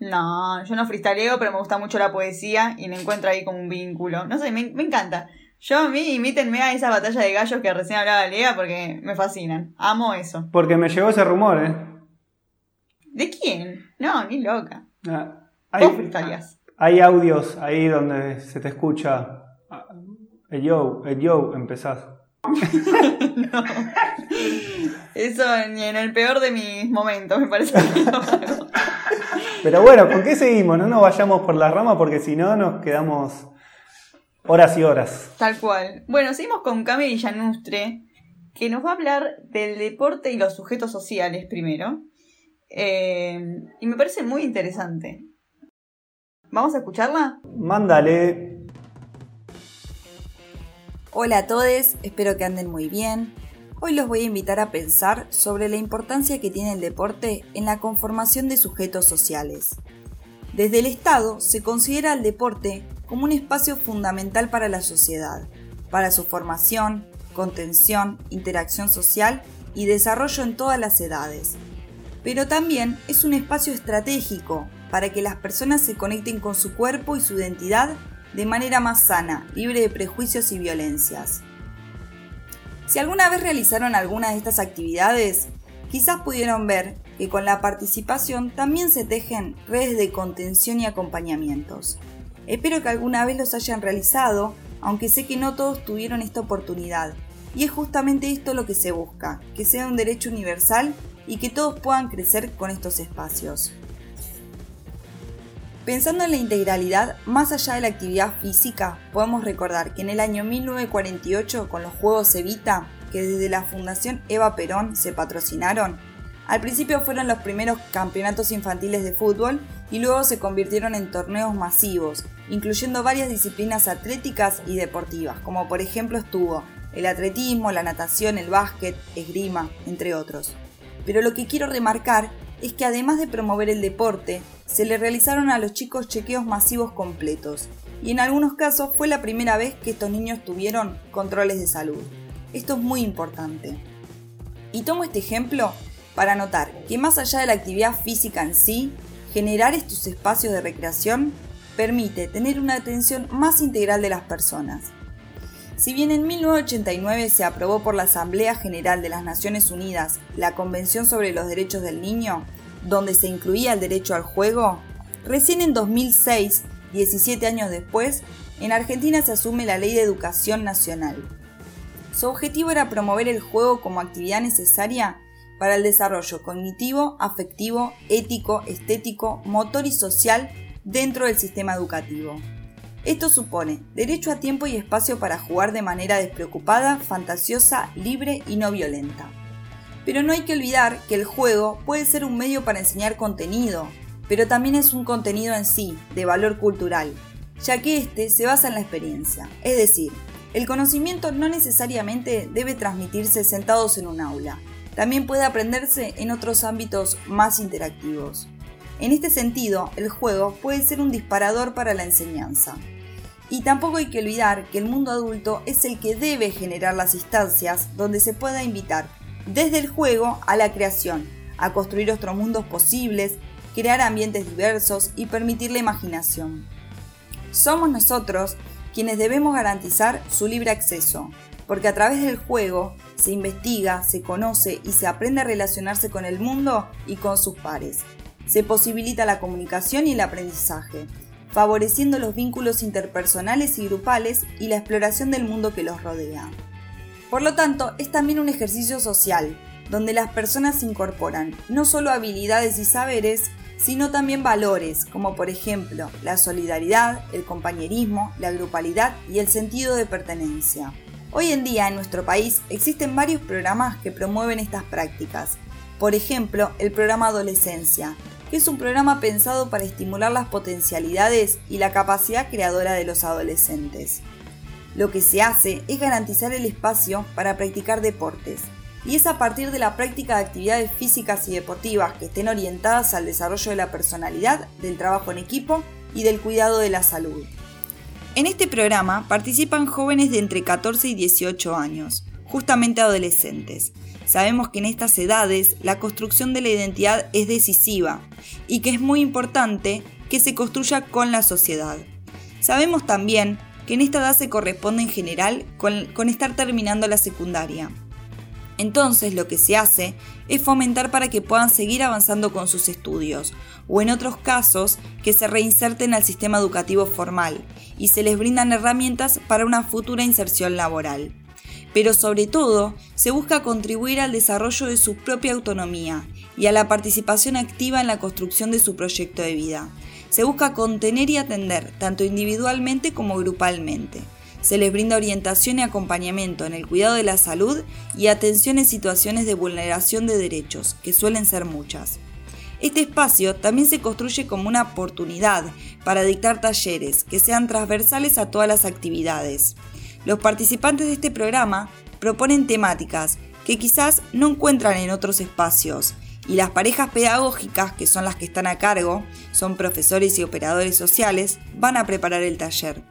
[SPEAKER 2] No, yo no freestyleo, pero me gusta mucho la poesía y me encuentro ahí como un vínculo. No sé, me, me encanta. Yo a mí imítenme a esa batalla de gallos que recién hablaba Lea porque me fascinan. Amo eso.
[SPEAKER 1] Porque me llegó ese rumor, ¿eh?
[SPEAKER 2] ¿De quién? No, ni loca.
[SPEAKER 1] Ah,
[SPEAKER 2] Vos freestyleás.
[SPEAKER 1] hay audios ahí donde se te escucha ah, el yo, el yo, empezás. <laughs>
[SPEAKER 2] No. Eso ni en el peor de mis momentos me parece.
[SPEAKER 1] Pero bueno, ¿con qué seguimos? No nos vayamos por las ramas porque si no nos quedamos horas y horas.
[SPEAKER 2] Tal cual. Bueno, seguimos con Cami Villanustre, que nos va a hablar del deporte y los sujetos sociales primero. Eh, y me parece muy interesante. ¿Vamos a escucharla?
[SPEAKER 1] Mándale.
[SPEAKER 9] Hola a todos, espero que anden muy bien. Hoy los voy a invitar a pensar sobre la importancia que tiene el deporte en la conformación de sujetos sociales. Desde el Estado se considera al deporte como un espacio fundamental para la sociedad, para su formación, contención, interacción social y desarrollo en todas las edades. Pero también es un espacio estratégico para que las personas se conecten con su cuerpo y su identidad de manera más sana, libre de prejuicios y violencias. Si alguna vez realizaron alguna de estas actividades, quizás pudieron ver que con la participación también se tejen redes de contención y acompañamientos. Espero que alguna vez los hayan realizado, aunque sé que no todos tuvieron esta oportunidad. Y es justamente esto lo que se busca, que sea un derecho universal y que todos puedan crecer con estos espacios. Pensando en la integralidad, más allá de la actividad física, podemos recordar que en el año 1948, con los Juegos Evita, que desde la Fundación Eva Perón se patrocinaron, al principio fueron los primeros campeonatos infantiles de fútbol y luego se convirtieron en torneos masivos, incluyendo varias disciplinas atléticas y deportivas, como por ejemplo estuvo el atletismo, la natación, el básquet, esgrima, entre otros. Pero lo que quiero remarcar es que además de promover el deporte, se le realizaron a los chicos chequeos masivos completos, y en algunos casos fue la primera vez que estos niños tuvieron controles de salud. Esto es muy importante. Y tomo este ejemplo para notar que más allá de la actividad física en sí, generar estos espacios de recreación permite tener una atención más integral de las personas. Si bien en 1989 se aprobó por la Asamblea General de las Naciones Unidas la Convención sobre los Derechos del Niño, donde se incluía el derecho al juego, recién en 2006, 17 años después, en Argentina se asume la Ley de Educación Nacional. Su objetivo era promover el juego como actividad necesaria para el desarrollo cognitivo, afectivo, ético, estético, motor y social dentro del sistema educativo. Esto supone derecho a tiempo y espacio para jugar de manera despreocupada, fantasiosa, libre y no violenta. Pero no hay que olvidar que el juego puede ser un medio para enseñar contenido, pero también es un contenido en sí, de valor cultural, ya que este se basa en la experiencia. Es decir, el conocimiento no necesariamente debe transmitirse sentados en un aula, también puede aprenderse en otros ámbitos más interactivos. En este sentido, el juego puede ser un disparador para la enseñanza. Y tampoco hay que olvidar que el mundo adulto es el que debe generar las instancias donde se pueda invitar desde el juego a la creación, a construir otros mundos posibles, crear ambientes diversos y permitir la imaginación. Somos nosotros quienes debemos garantizar su libre acceso, porque a través del juego se investiga, se conoce y se aprende a relacionarse con el mundo y con sus pares se posibilita la comunicación y el aprendizaje, favoreciendo los vínculos interpersonales y grupales y la exploración del mundo que los rodea. Por lo tanto, es también un ejercicio social, donde las personas incorporan no solo habilidades y saberes, sino también valores, como por ejemplo la solidaridad, el compañerismo, la grupalidad y el sentido de pertenencia. Hoy en día en nuestro país existen varios programas que promueven estas prácticas. Por ejemplo, el programa Adolescencia, que es un programa pensado para estimular las potencialidades y la capacidad creadora de los adolescentes. Lo que se hace es garantizar el espacio para practicar deportes, y es a partir de la práctica de actividades físicas y deportivas que estén orientadas al desarrollo de la personalidad, del trabajo en equipo y del cuidado de la salud. En este programa participan jóvenes de entre 14 y 18 años, justamente adolescentes. Sabemos que en estas edades la construcción de la identidad es decisiva y que es muy importante que se construya con la sociedad. Sabemos también que en esta edad se corresponde en general con, estar terminando la secundaria. Entonces lo que se hace es fomentar para que puedan seguir avanzando con sus estudios, o en otros casos que se reinserten al sistema educativo formal y se les brindan herramientas para una futura inserción laboral. Pero sobre todo, se busca contribuir al desarrollo de su propia autonomía y a la participación activa en la construcción de su proyecto de vida. Se busca contener y atender, tanto individualmente como grupalmente se les brinda orientación y acompañamiento en el cuidado de la salud y atención en situaciones de vulneración de derechos, que suelen ser muchas. Este espacio también se construye como una oportunidad para dictar talleres que sean transversales a todas las actividades. Los participantes de este programa proponen temáticas que quizás no encuentran en otros espacios y las parejas pedagógicas, que son las que están a cargo, son profesores y operadores sociales, van a preparar el taller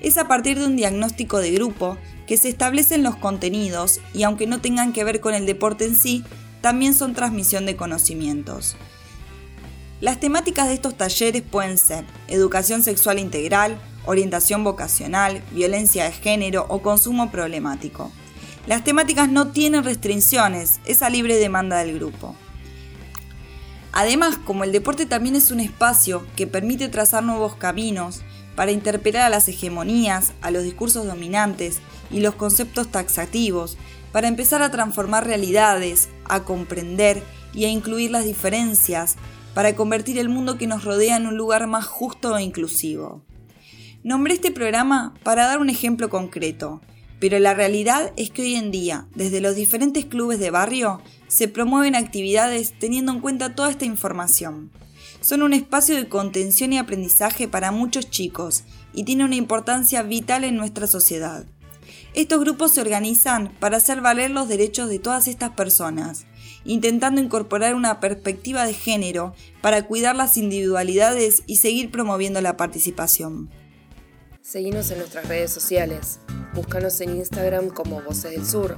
[SPEAKER 9] es a partir de un diagnóstico de grupo que se establecen los contenidos y aunque no tengan que ver con el deporte en sí, también son transmisión de conocimientos. Las temáticas de estos talleres pueden ser educación sexual integral, orientación vocacional, violencia de género o consumo problemático. Las temáticas no tienen restricciones, es a libre demanda del grupo. Además, como el deporte también es un espacio que permite trazar nuevos caminos, para interpelar a las hegemonías, a los discursos dominantes y los conceptos taxativos, para empezar a transformar realidades, a comprender y a incluir las diferencias, para convertir el mundo que nos rodea en un lugar más justo e inclusivo. Nombré este programa para dar un ejemplo concreto, pero la realidad es que hoy en día, desde los diferentes clubes de barrio, se promueven actividades teniendo en cuenta toda esta información son un espacio de contención y aprendizaje para muchos chicos y tiene una importancia vital en nuestra sociedad. Estos grupos se organizan para hacer valer los derechos de todas estas personas, intentando incorporar una perspectiva de género para cuidar las individualidades y seguir promoviendo la participación.
[SPEAKER 4] Seguimos en nuestras redes sociales. Búscanos en Instagram como Voces del Sur,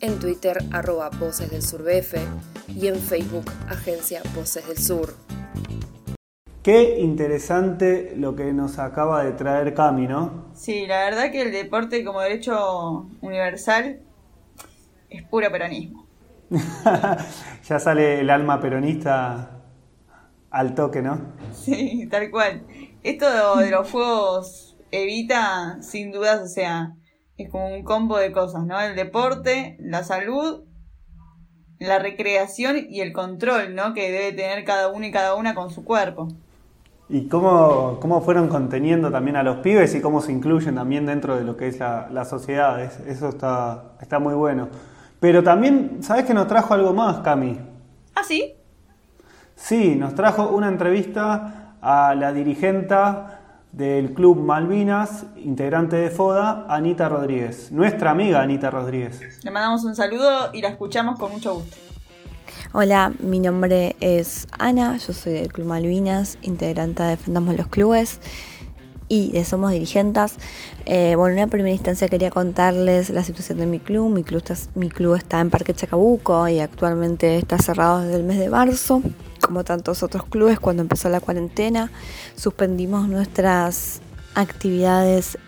[SPEAKER 4] en Twitter arroba Voces del Sur BF y en Facebook Agencia Voces del Sur.
[SPEAKER 1] Qué interesante lo que nos acaba de traer Cami, ¿no?
[SPEAKER 2] Sí, la verdad que el deporte como derecho universal es puro peronismo. <laughs>
[SPEAKER 1] ya sale el alma peronista al toque, ¿no?
[SPEAKER 2] Sí, tal cual. Esto de los fuegos evita, sin dudas, o sea, es como un combo de cosas, ¿no? El deporte, la salud, la recreación y el control, ¿no? Que debe tener cada uno y cada una con su cuerpo.
[SPEAKER 1] ¿Y cómo, cómo, fueron conteniendo también a los pibes y cómo se incluyen también dentro de lo que es la, la sociedad? eso está, está muy bueno. Pero también, ¿sabes que nos trajo algo más, Cami?
[SPEAKER 2] ¿Ah, sí?
[SPEAKER 1] Sí, nos trajo una entrevista a la dirigenta del Club Malvinas, integrante de FODA, Anita Rodríguez. Nuestra amiga Anita Rodríguez.
[SPEAKER 2] Le mandamos un saludo y la escuchamos con mucho gusto.
[SPEAKER 10] Hola, mi nombre es Ana, yo soy del Club Malvinas, integrante de Defendamos los Clubes y de Somos Dirigentes. Eh, bueno, en una primera instancia quería contarles la situación de mi club. Mi club, está, mi club está en Parque Chacabuco y actualmente está cerrado desde el mes de marzo. Como tantos otros clubes, cuando empezó la cuarentena, suspendimos nuestras actividades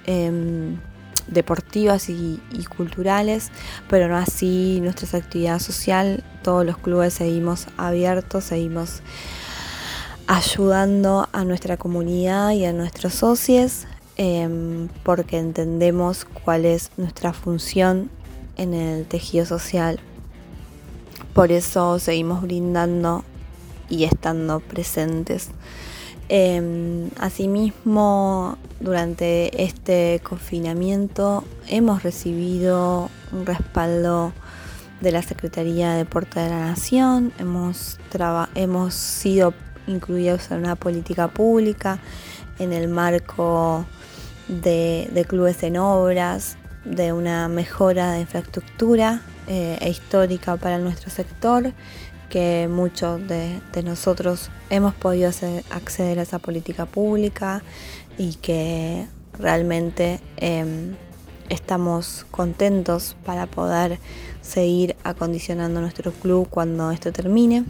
[SPEAKER 10] deportivas y, culturales, pero no así nuestra actividad social. Todos los clubes seguimos abiertos, seguimos ayudando a nuestra comunidad y a nuestros socios em, porque entendemos cuál es nuestra función en el tejido social. Por eso seguimos brindando y estando presentes. Em, asimismo, durante este confinamiento hemos recibido un respaldo de la Secretaría de Deporte de la Nación, hemos, hemos sido incluidos en una política pública en el marco de, clubes en obras, de una mejora de infraestructura eh, e histórica para nuestro sector, que muchos de, nosotros hemos podido acceder a esa política pública y que realmente em, estamos contentos para poder seguir acondicionando nuestro club cuando esto termine.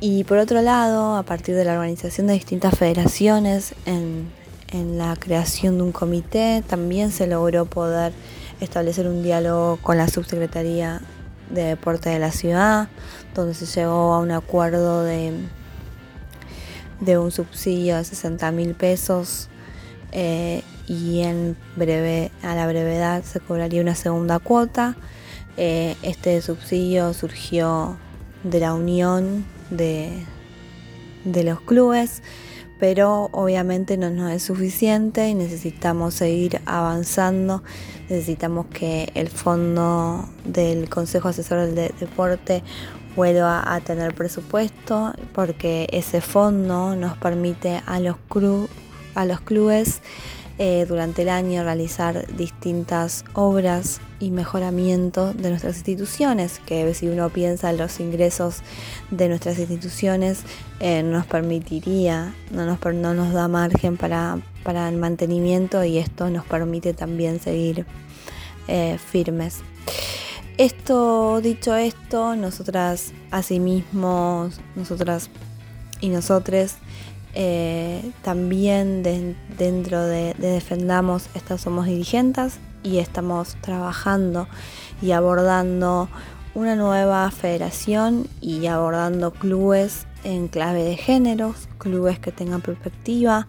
[SPEAKER 10] Y por otro lado, a partir de la organización de distintas federaciones en, la creación de un comité, también se logró poder establecer un diálogo con la subsecretaría de deporte de la ciudad, donde se llegó a un acuerdo de, de un subsidio de 60 mil pesos eh, y en breve, a la brevedad se cobraría una segunda cuota. Eh, este subsidio surgió de la unión de, de los clubes, pero obviamente no nos es suficiente y necesitamos seguir avanzando. Necesitamos que el fondo del Consejo Asesor del Deporte vuelva a tener presupuesto porque ese fondo nos permite a los, a los clubes eh, durante el año realizar distintas obras y mejoramiento de nuestras instituciones, que si uno piensa en los ingresos de nuestras instituciones, eh, nos permitiría, no nos, no nos da margen para, para, el mantenimiento y esto nos permite también seguir eh, firmes. Esto, dicho esto, nosotras asimismo, nosotras y nosotres eh, también dentro de, Defendamos estas somos dirigentes y estamos trabajando y abordando una nueva federación y abordando clubes en clave de géneros, clubes que tengan perspectiva,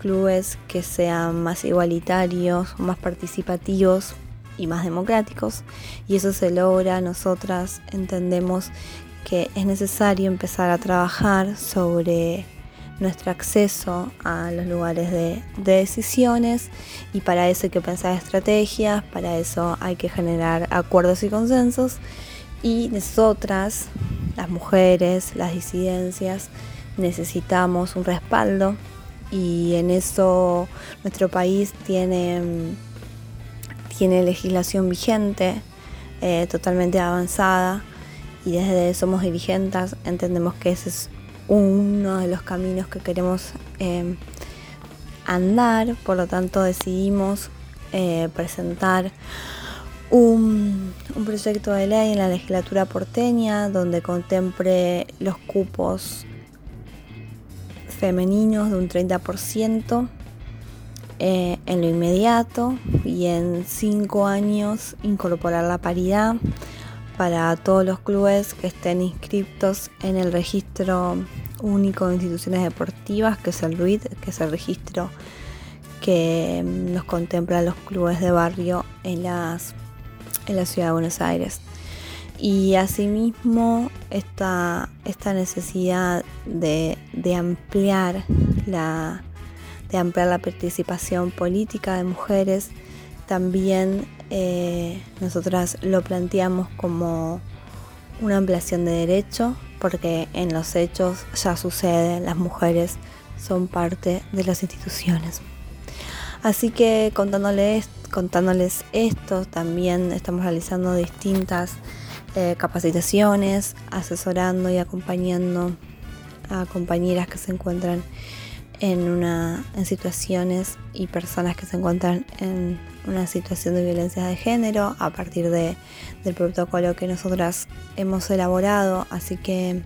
[SPEAKER 10] clubes que sean más igualitarios, más participativos y más democráticos. Y eso se logra, nosotras entendemos que es necesario empezar a trabajar sobre nuestro acceso a los lugares de, decisiones y para eso hay que pensar estrategias, para eso hay que generar acuerdos y consensos. Y nosotras, las mujeres, las disidencias, necesitamos un respaldo y en eso nuestro país tiene, tiene legislación vigente, eh, totalmente avanzada y desde Somos Dirigentes entendemos que ese es uno de los caminos que queremos eh, andar, por lo tanto decidimos eh, presentar un, proyecto de ley en la legislatura porteña donde contemple los cupos femeninos de un 30% eh, en lo inmediato y en cinco años incorporar la paridad para todos los clubes que estén inscritos en el registro único de instituciones deportivas, que es el RUID, que es el registro que mm, nos contempla los clubes de barrio en, las, en la ciudad de Buenos Aires. Y asimismo esta, esta necesidad de, ampliar la, de ampliar la participación política de mujeres también eh, nosotras lo planteamos como una ampliación de derecho, porque en los hechos ya sucede, las mujeres son parte de las instituciones. Así que contándoles, contándoles esto, también estamos realizando distintas eh, capacitaciones, asesorando y acompañando a compañeras que se encuentran en, una, en situaciones y personas que se encuentran en una situación de violencia de género a partir de, del protocolo que nosotras hemos elaborado. Así que,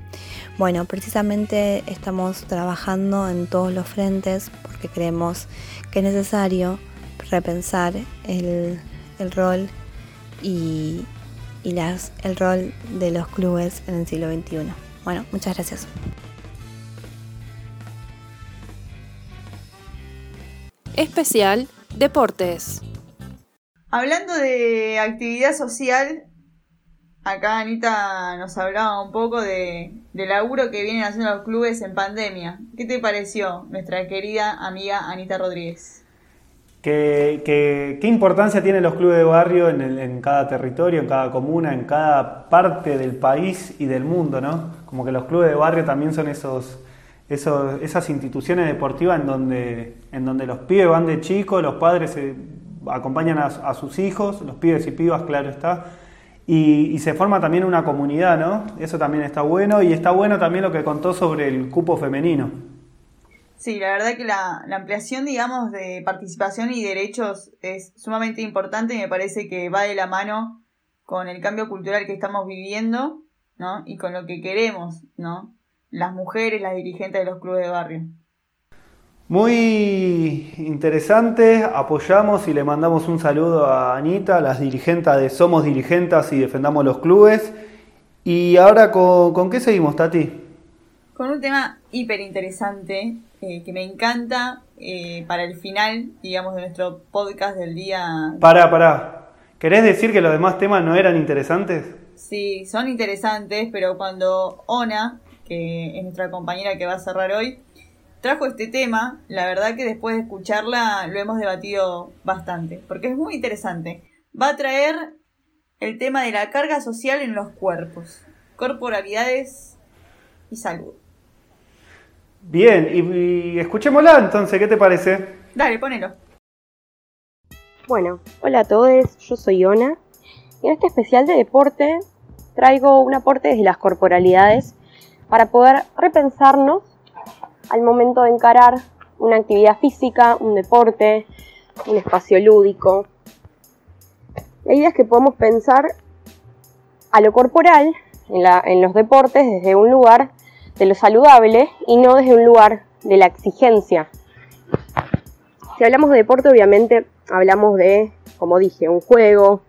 [SPEAKER 10] bueno, precisamente estamos trabajando en todos los frentes porque creemos que es necesario repensar el, rol y, y las, el rol de los clubes en el siglo XXI. Bueno, muchas gracias.
[SPEAKER 4] Especial Deportes.
[SPEAKER 2] Hablando de actividad social, acá Anita nos hablaba un poco de, del laburo que vienen haciendo los clubes en pandemia. ¿Qué te pareció nuestra querida amiga Anita Rodríguez?
[SPEAKER 1] ¿Qué, qué, importancia tienen los clubes de barrio en, en, cada territorio, en cada comuna, en cada parte del país y del mundo, ¿no? Como que los clubes de barrio también son esos esas instituciones deportivas en donde, en donde los pibes van de chicos, los padres acompañan a, sus hijos, los pibes y pibas, claro está, y, se forma también una comunidad, ¿no? Eso también está bueno y está bueno también lo que contó sobre el cupo femenino.
[SPEAKER 2] Sí, la verdad que la, ampliación, digamos, de participación y derechos es sumamente importante y me parece que va de la mano con el cambio cultural que estamos viviendo, ¿no? Y con lo que queremos, ¿no? Las mujeres, las dirigentes de los clubes de barrio.
[SPEAKER 1] Muy interesante, apoyamos y le mandamos un saludo a Anita, las dirigentes de Somos Dirigentes y Defendamos los Clubes. Y ahora, ¿con, qué seguimos, Tati?
[SPEAKER 2] Con un tema hiper interesante eh, que me encanta eh, para el final, digamos, de nuestro podcast del día.
[SPEAKER 1] Pará, pará. ¿Querés decir que los demás temas no eran interesantes?
[SPEAKER 2] Sí, son interesantes, pero cuando Ona, que es nuestra compañera que va a cerrar hoy, trajo este tema, la verdad que después de escucharla lo hemos debatido bastante, porque es muy interesante. Va a traer el tema de la carga social en los cuerpos, corporalidades y salud.
[SPEAKER 1] Bien, y, escuchémosla entonces, ¿qué te parece?
[SPEAKER 2] Dale, ponelo.
[SPEAKER 11] Bueno, hola a todos, yo soy Ona y en este especial de deporte traigo un aporte desde las corporalidades para poder repensarnos al momento de encarar una actividad física, un deporte, un espacio lúdico. La idea es que podemos pensar a lo corporal en, los deportes desde un lugar de lo saludable y no desde un lugar de la exigencia. Si hablamos de deporte, obviamente hablamos de, como dije, un juego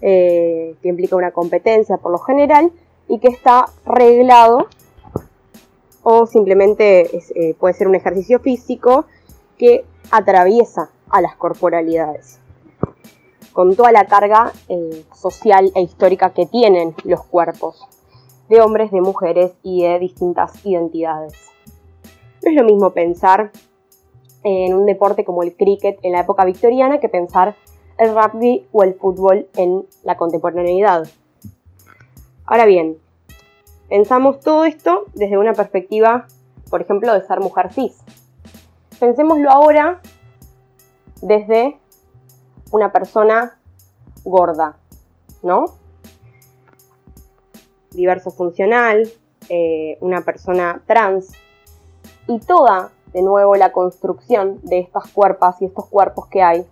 [SPEAKER 11] eh, que implica una competencia por lo general y que está reglado o simplemente eh, puede ser un ejercicio físico que atraviesa a las corporalidades, con toda la carga eh, social e histórica que tienen los cuerpos de hombres, de mujeres y de distintas identidades. No es lo mismo pensar en un deporte como el cricket en la época victoriana que pensar el rugby o el fútbol en la contemporaneidad. Ahora bien, Pensamos todo esto desde una perspectiva, por ejemplo, de ser mujer cis. Pensémoslo ahora desde una persona gorda, ¿no? Diverso funcional, eh, una persona trans y toda, de nuevo, la construcción de estas cuerpas y estos cuerpos que hay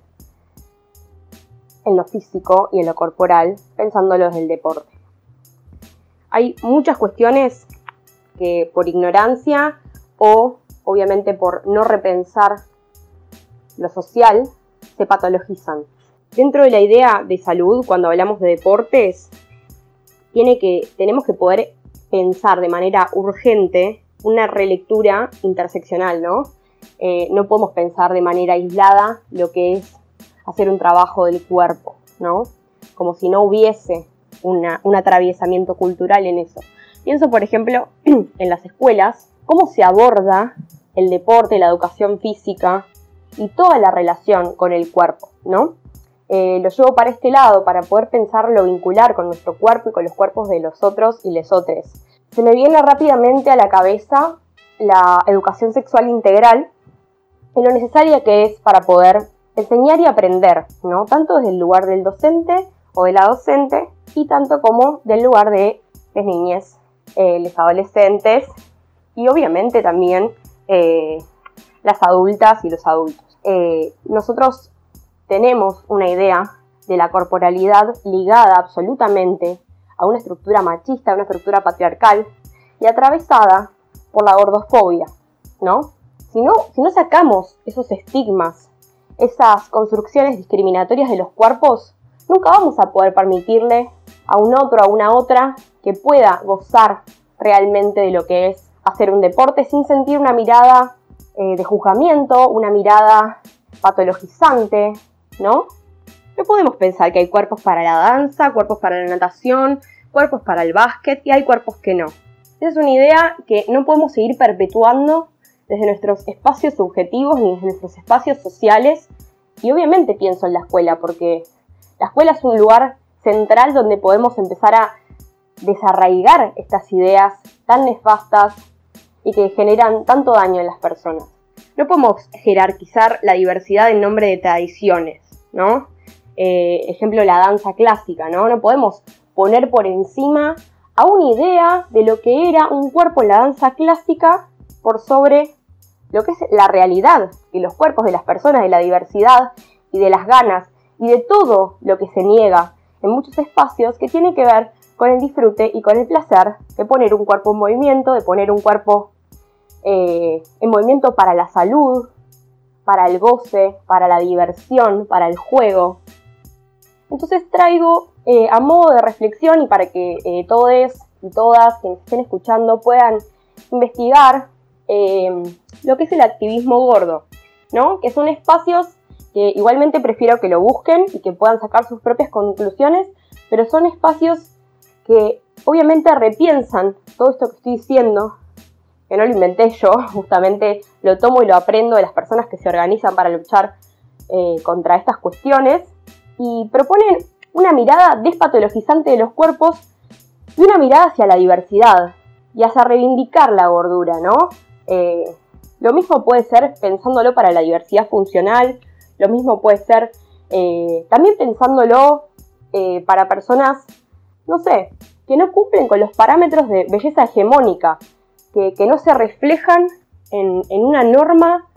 [SPEAKER 11] en lo físico y en lo corporal, pensándolo desde el deporte hay muchas cuestiones que por ignorancia o obviamente por no repensar lo social se patologizan. Dentro de la idea de salud, cuando hablamos de deportes, tiene que, tenemos que poder pensar de manera urgente una relectura interseccional, ¿no? Eh, no podemos pensar de manera aislada lo que es hacer un trabajo del cuerpo, ¿no? Como si no hubiese un atravesamiento cultural en eso. Pienso, por ejemplo, <clears throat> en las escuelas, cómo se aborda el deporte, la educación física y toda la relación con el cuerpo, ¿no? Eh, lo llevo para este lado para poder pensarlo, vincular con nuestro cuerpo y con los cuerpos de los otros y les otros. Se me viene rápidamente a la cabeza la educación sexual integral y lo necesaria que es para poder enseñar y aprender, ¿no? Tanto desde el lugar del docente o de la docente y tanto como del lugar de las niñas, eh, los adolescentes y obviamente también eh, las adultas y los adultos. Eh, nosotros tenemos una idea de la corporalidad ligada absolutamente a una estructura machista, a una estructura patriarcal y atravesada por la gordofobia, ¿no? Si no, si no sacamos esos estigmas, esas construcciones discriminatorias de los cuerpos, nunca vamos a poder permitirle a un otro, a una otra, que pueda gozar realmente de lo que es hacer un deporte sin sentir una mirada eh, de juzgamiento, una mirada patologizante, ¿no? No podemos pensar que hay cuerpos para la danza, cuerpos para la natación, cuerpos para el básquet y hay cuerpos que no. Esa es una idea que no podemos seguir perpetuando desde nuestros espacios subjetivos ni desde nuestros espacios sociales. Y obviamente pienso en la escuela, porque la escuela es un lugar central donde podemos empezar a desarraigar estas ideas tan nefastas y que generan tanto daño en las personas. No podemos jerarquizar la diversidad en nombre de tradiciones, ¿no? Eh, ejemplo, la danza clásica, ¿no? No podemos poner por encima a una idea de lo que era un cuerpo en la danza clásica por sobre lo que es la realidad y los cuerpos de las personas, de la diversidad y de las ganas y de todo lo que se niega en muchos espacios que tiene que ver con el disfrute y con el placer de poner un cuerpo en movimiento, de poner un cuerpo eh, en movimiento para la salud, para el goce, para la diversión, para el juego. Entonces traigo eh, a modo de reflexión y para que eh, todos y todas quienes estén escuchando puedan investigar lo que es el activismo gordo, ¿no? Que son espacios que igualmente prefiero que lo busquen y que puedan sacar sus propias conclusiones, pero son espacios que obviamente repiensan todo esto que estoy diciendo, que no lo inventé yo, <laughs> justamente lo tomo y lo aprendo de las personas que se organizan para luchar eh, contra estas cuestiones y proponen una mirada despatologizante de los cuerpos y una mirada hacia la diversidad y hacia reivindicar la gordura, ¿no? Eh, lo mismo puede ser pensándolo para la diversidad funcional, lo mismo puede ser eh, también pensándolo eh, para personas, no sé, que no cumplen con los parámetros de belleza hegemónica, que, no se reflejan en, en una norma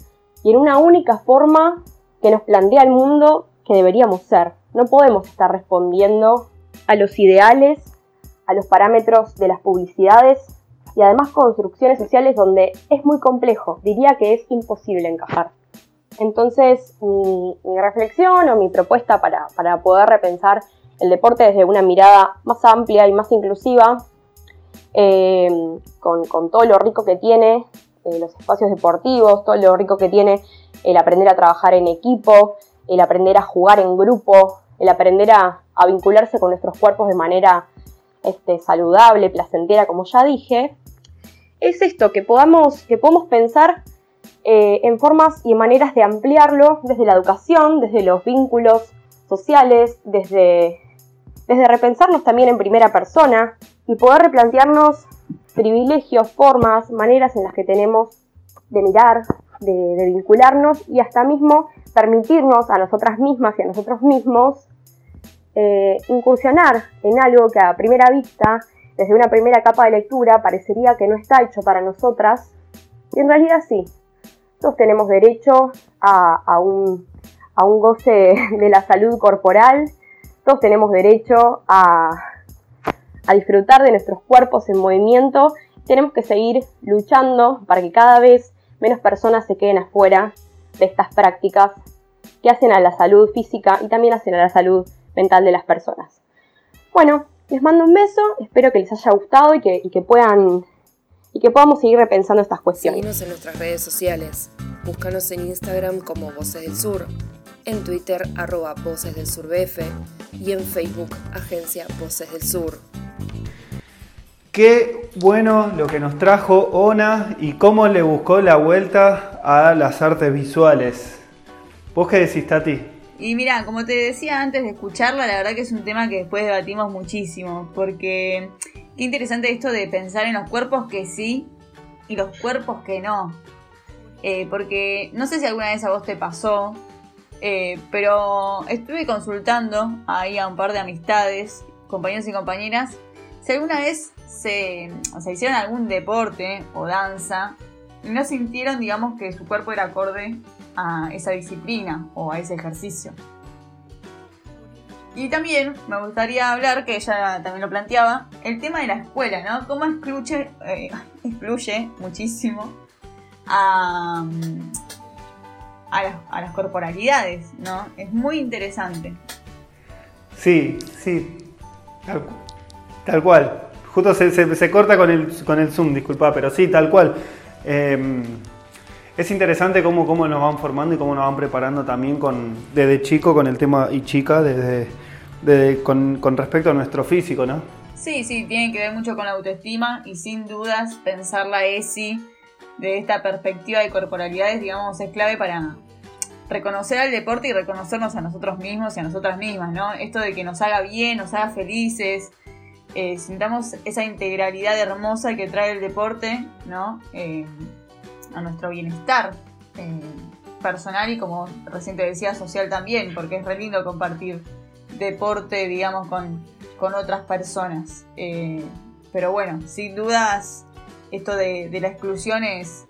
[SPEAKER 11] y en una única forma que nos plantea el mundo que deberíamos ser. No podemos estar respondiendo a los ideales, a los parámetros de las publicidades y además construcciones sociales donde es muy complejo, diría que es imposible encajar. Entonces, mi, reflexión o mi propuesta para, poder repensar el deporte desde una mirada más amplia y más inclusiva, eh, con, todo lo rico que tiene eh, los espacios deportivos, todo lo rico que tiene el aprender a trabajar en equipo, el aprender a jugar en grupo, el aprender a, vincularse con nuestros cuerpos de manera este, saludable, placentera, como ya dije, es esto, que podamos, que podamos pensar eh, en formas y maneras de ampliarlo desde la educación, desde los vínculos sociales, desde, desde repensarnos también en primera persona y poder replantearnos privilegios, formas, maneras en las que tenemos de mirar, de, vincularnos y hasta mismo permitirnos a nosotras mismas y a nosotros mismos eh, incursionar en algo que a primera vista, desde una primera capa de lectura, parecería que no está hecho para nosotras, y en realidad sí, todos tenemos derecho a, un, goce <laughs> de la salud corporal, todos tenemos derecho a, disfrutar de nuestros cuerpos en movimiento. Tenemos que seguir luchando para que cada vez menos personas se queden afuera de estas prácticas que hacen a la salud física y también hacen a la salud mental de las personas. Bueno, les mando un beso, espero que les haya gustado y que, y que puedan y que podamos seguir repensando estas cuestiones.
[SPEAKER 4] Seguimos en nuestras redes sociales. Búscanos en Instagram como Voces del Sur, en Twitter arroba Voces del Sur BF y en Facebook Agencia Voces del Sur.
[SPEAKER 1] Qué bueno lo que nos trajo Ona y cómo le buscó la vuelta a las artes visuales. ¿Vos qué decís, Tati?
[SPEAKER 2] Y mira, como te decía antes de escucharla, la verdad que es un tema que después debatimos muchísimo, porque Qué interesante esto de pensar en los cuerpos que sí y los cuerpos que no. Eh, porque no sé si alguna vez a vos te pasó, eh, pero estuve consultando ahí a un par de amistades, compañeros y compañeras, si alguna vez se, o hicieron algún deporte o danza y no sintieron, digamos, que su cuerpo era acorde a esa disciplina o a ese ejercicio. Y también me gustaría hablar, que ella también lo planteaba, el tema de la escuela, ¿no? Cómo excluye, eh, <laughs> excluye muchísimo a, a, las, corporalidades, ¿no? Es muy interesante.
[SPEAKER 1] Sí, sí, tal, cual. Justo se, corta con el, con el Zoom, disculpa, pero sí, tal cual. Em, es interesante cómo, cómo nos van formando y cómo nos van preparando también con, desde chico con el tema y chica, desde con, respecto a nuestro físico, ¿no?
[SPEAKER 2] Sí, sí, tiene que ver mucho con la autoestima y sin dudas pensar la ESI de esta perspectiva de corporalidades, digamos, es clave para reconocer al deporte y reconocernos a nosotros mismos y a nosotras mismas, ¿no? Esto de que nos haga bien, nos haga felices, eh, sintamos esa integralidad hermosa que trae el deporte, ¿no? Eh, a nuestro bienestar eh, personal y como recién te decía, social también, porque es re lindo compartir deporte, digamos, con, con otras personas. Eh, pero bueno, sin dudas, esto de, la exclusión es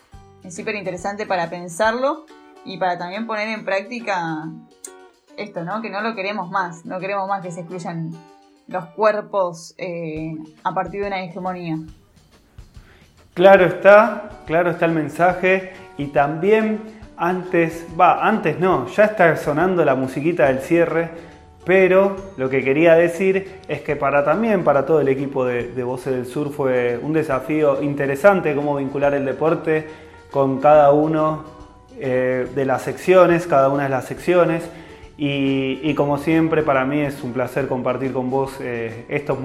[SPEAKER 2] súper interesante para pensarlo y para también poner en práctica esto, ¿no? Que no lo queremos más, no queremos más que se excluyan los cuerpos eh, a partir de una hegemonía.
[SPEAKER 1] Claro está, claro está el mensaje y también antes, va, antes no, ya está sonando la musiquita del cierre, pero lo que quería decir es que para también para todo el equipo de, Voces del Sur fue un desafío interesante cómo vincular el deporte con cada uno eh, de las secciones, cada una de las secciones. Y, como siempre, para mí es un placer compartir con vos eh, estos,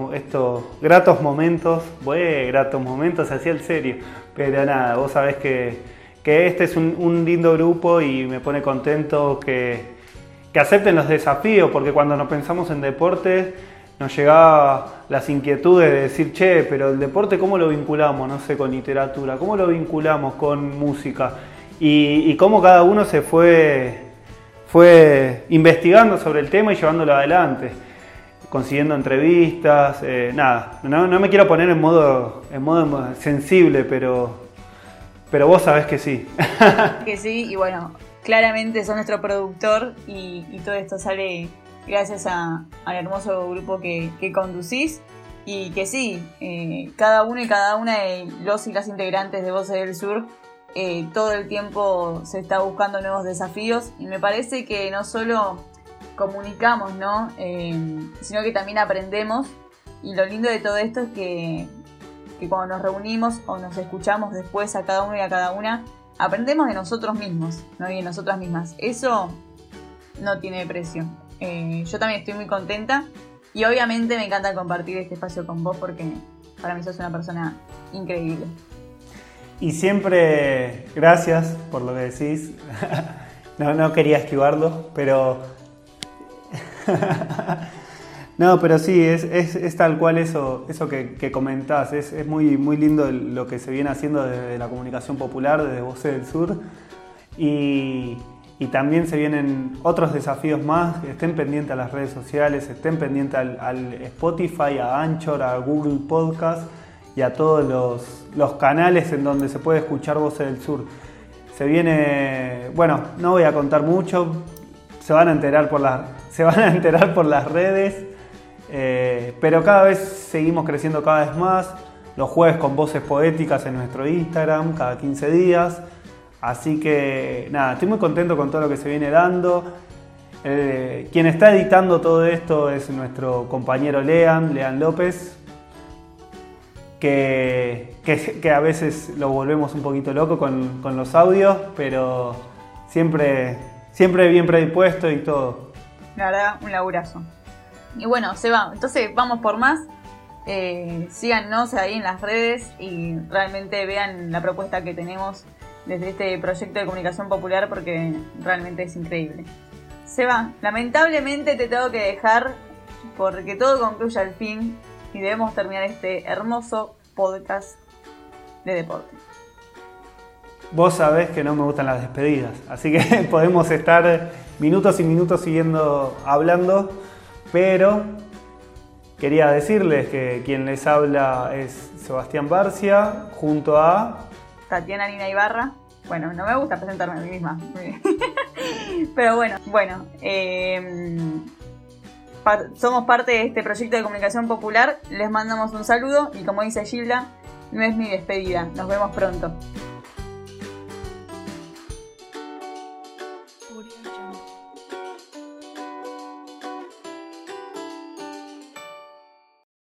[SPEAKER 1] gratos momentos. Bueno, gratos momentos, así el serio. Pero nada, vos sabés que, este es un, lindo grupo y me pone contento que, acepten los desafíos, porque cuando nos pensamos en deportes nos llegaba las inquietudes de decir, che, pero el deporte cómo lo vinculamos, no sé, con literatura, cómo lo vinculamos con música y cómo cada uno se fue fue investigando sobre el tema y llevándolo adelante, consiguiendo entrevistas, eh, nada, no, me quiero poner en modo, en modo sensible, pero, pero vos sabés que sí. <laughs>
[SPEAKER 2] que sí, y bueno, claramente sos nuestro productor y, todo esto sale gracias al hermoso grupo que, conducís y que sí, eh, cada uno y cada una de los y las integrantes de Voces del Sur eh, todo el tiempo se está buscando nuevos desafíos y me parece que no solo comunicamos, ¿no? Eh, sino que también aprendemos y lo lindo de todo esto es que, cuando nos reunimos o nos escuchamos después a cada uno y a cada una, aprendemos de nosotros mismos, ¿no? Y de nosotras mismas. Eso no tiene precio. Eh, yo también estoy muy contenta y obviamente me encanta compartir este espacio con vos porque para mí sos una persona increíble.
[SPEAKER 1] Y siempre, gracias por lo que decís. <laughs> no, no quería esquivarlo, pero... <laughs> no, pero sí, es, es, tal cual eso, eso que, que comentás. Es, es, muy, muy lindo lo que se viene haciendo desde la comunicación popular, desde Voces del Sur. Y, y, también se vienen otros desafíos más. Estén pendientes a las redes sociales, estén pendientes al, al Spotify, a Anchor, a Google Podcast y a todos los, canales en donde se puede escuchar Voces del Sur. Se viene, bueno, no voy a contar mucho, se van a enterar por las, <laughs> se van a enterar por las redes, eh, pero cada vez seguimos creciendo cada vez más. Los jueves con voces poéticas en nuestro Instagram, cada 15 días. Así que nada, estoy muy contento con todo lo que se viene dando. Eh, quien está editando todo esto es nuestro compañero Lean, Lean López, que, que, a veces lo volvemos un poquito loco con, con, los audios, pero siempre, siempre bien predispuesto y todo.
[SPEAKER 2] La verdad, un laburazo. Y bueno, se va. Entonces vamos por más. Eh, síganos ahí en las redes y realmente vean la propuesta que tenemos desde este proyecto de comunicación popular porque realmente es increíble. Se va. Lamentablemente te tengo que dejar porque todo concluye al fin y debemos terminar este hermoso podcast de deporte.
[SPEAKER 1] Vos sabés que no me gustan las despedidas, así que <laughs> podemos estar minutos y minutos siguiendo hablando, pero quería decirles que quien les habla es Sebastián Barcia junto a
[SPEAKER 2] Tatiana Nina Ibarra. Bueno, no me gusta presentarme a mí misma. <laughs> Pero bueno, bueno. Eh, somos parte de este proyecto de comunicación popular. Les mandamos un saludo y como dice Gilda, no es mi despedida. Nos vemos pronto.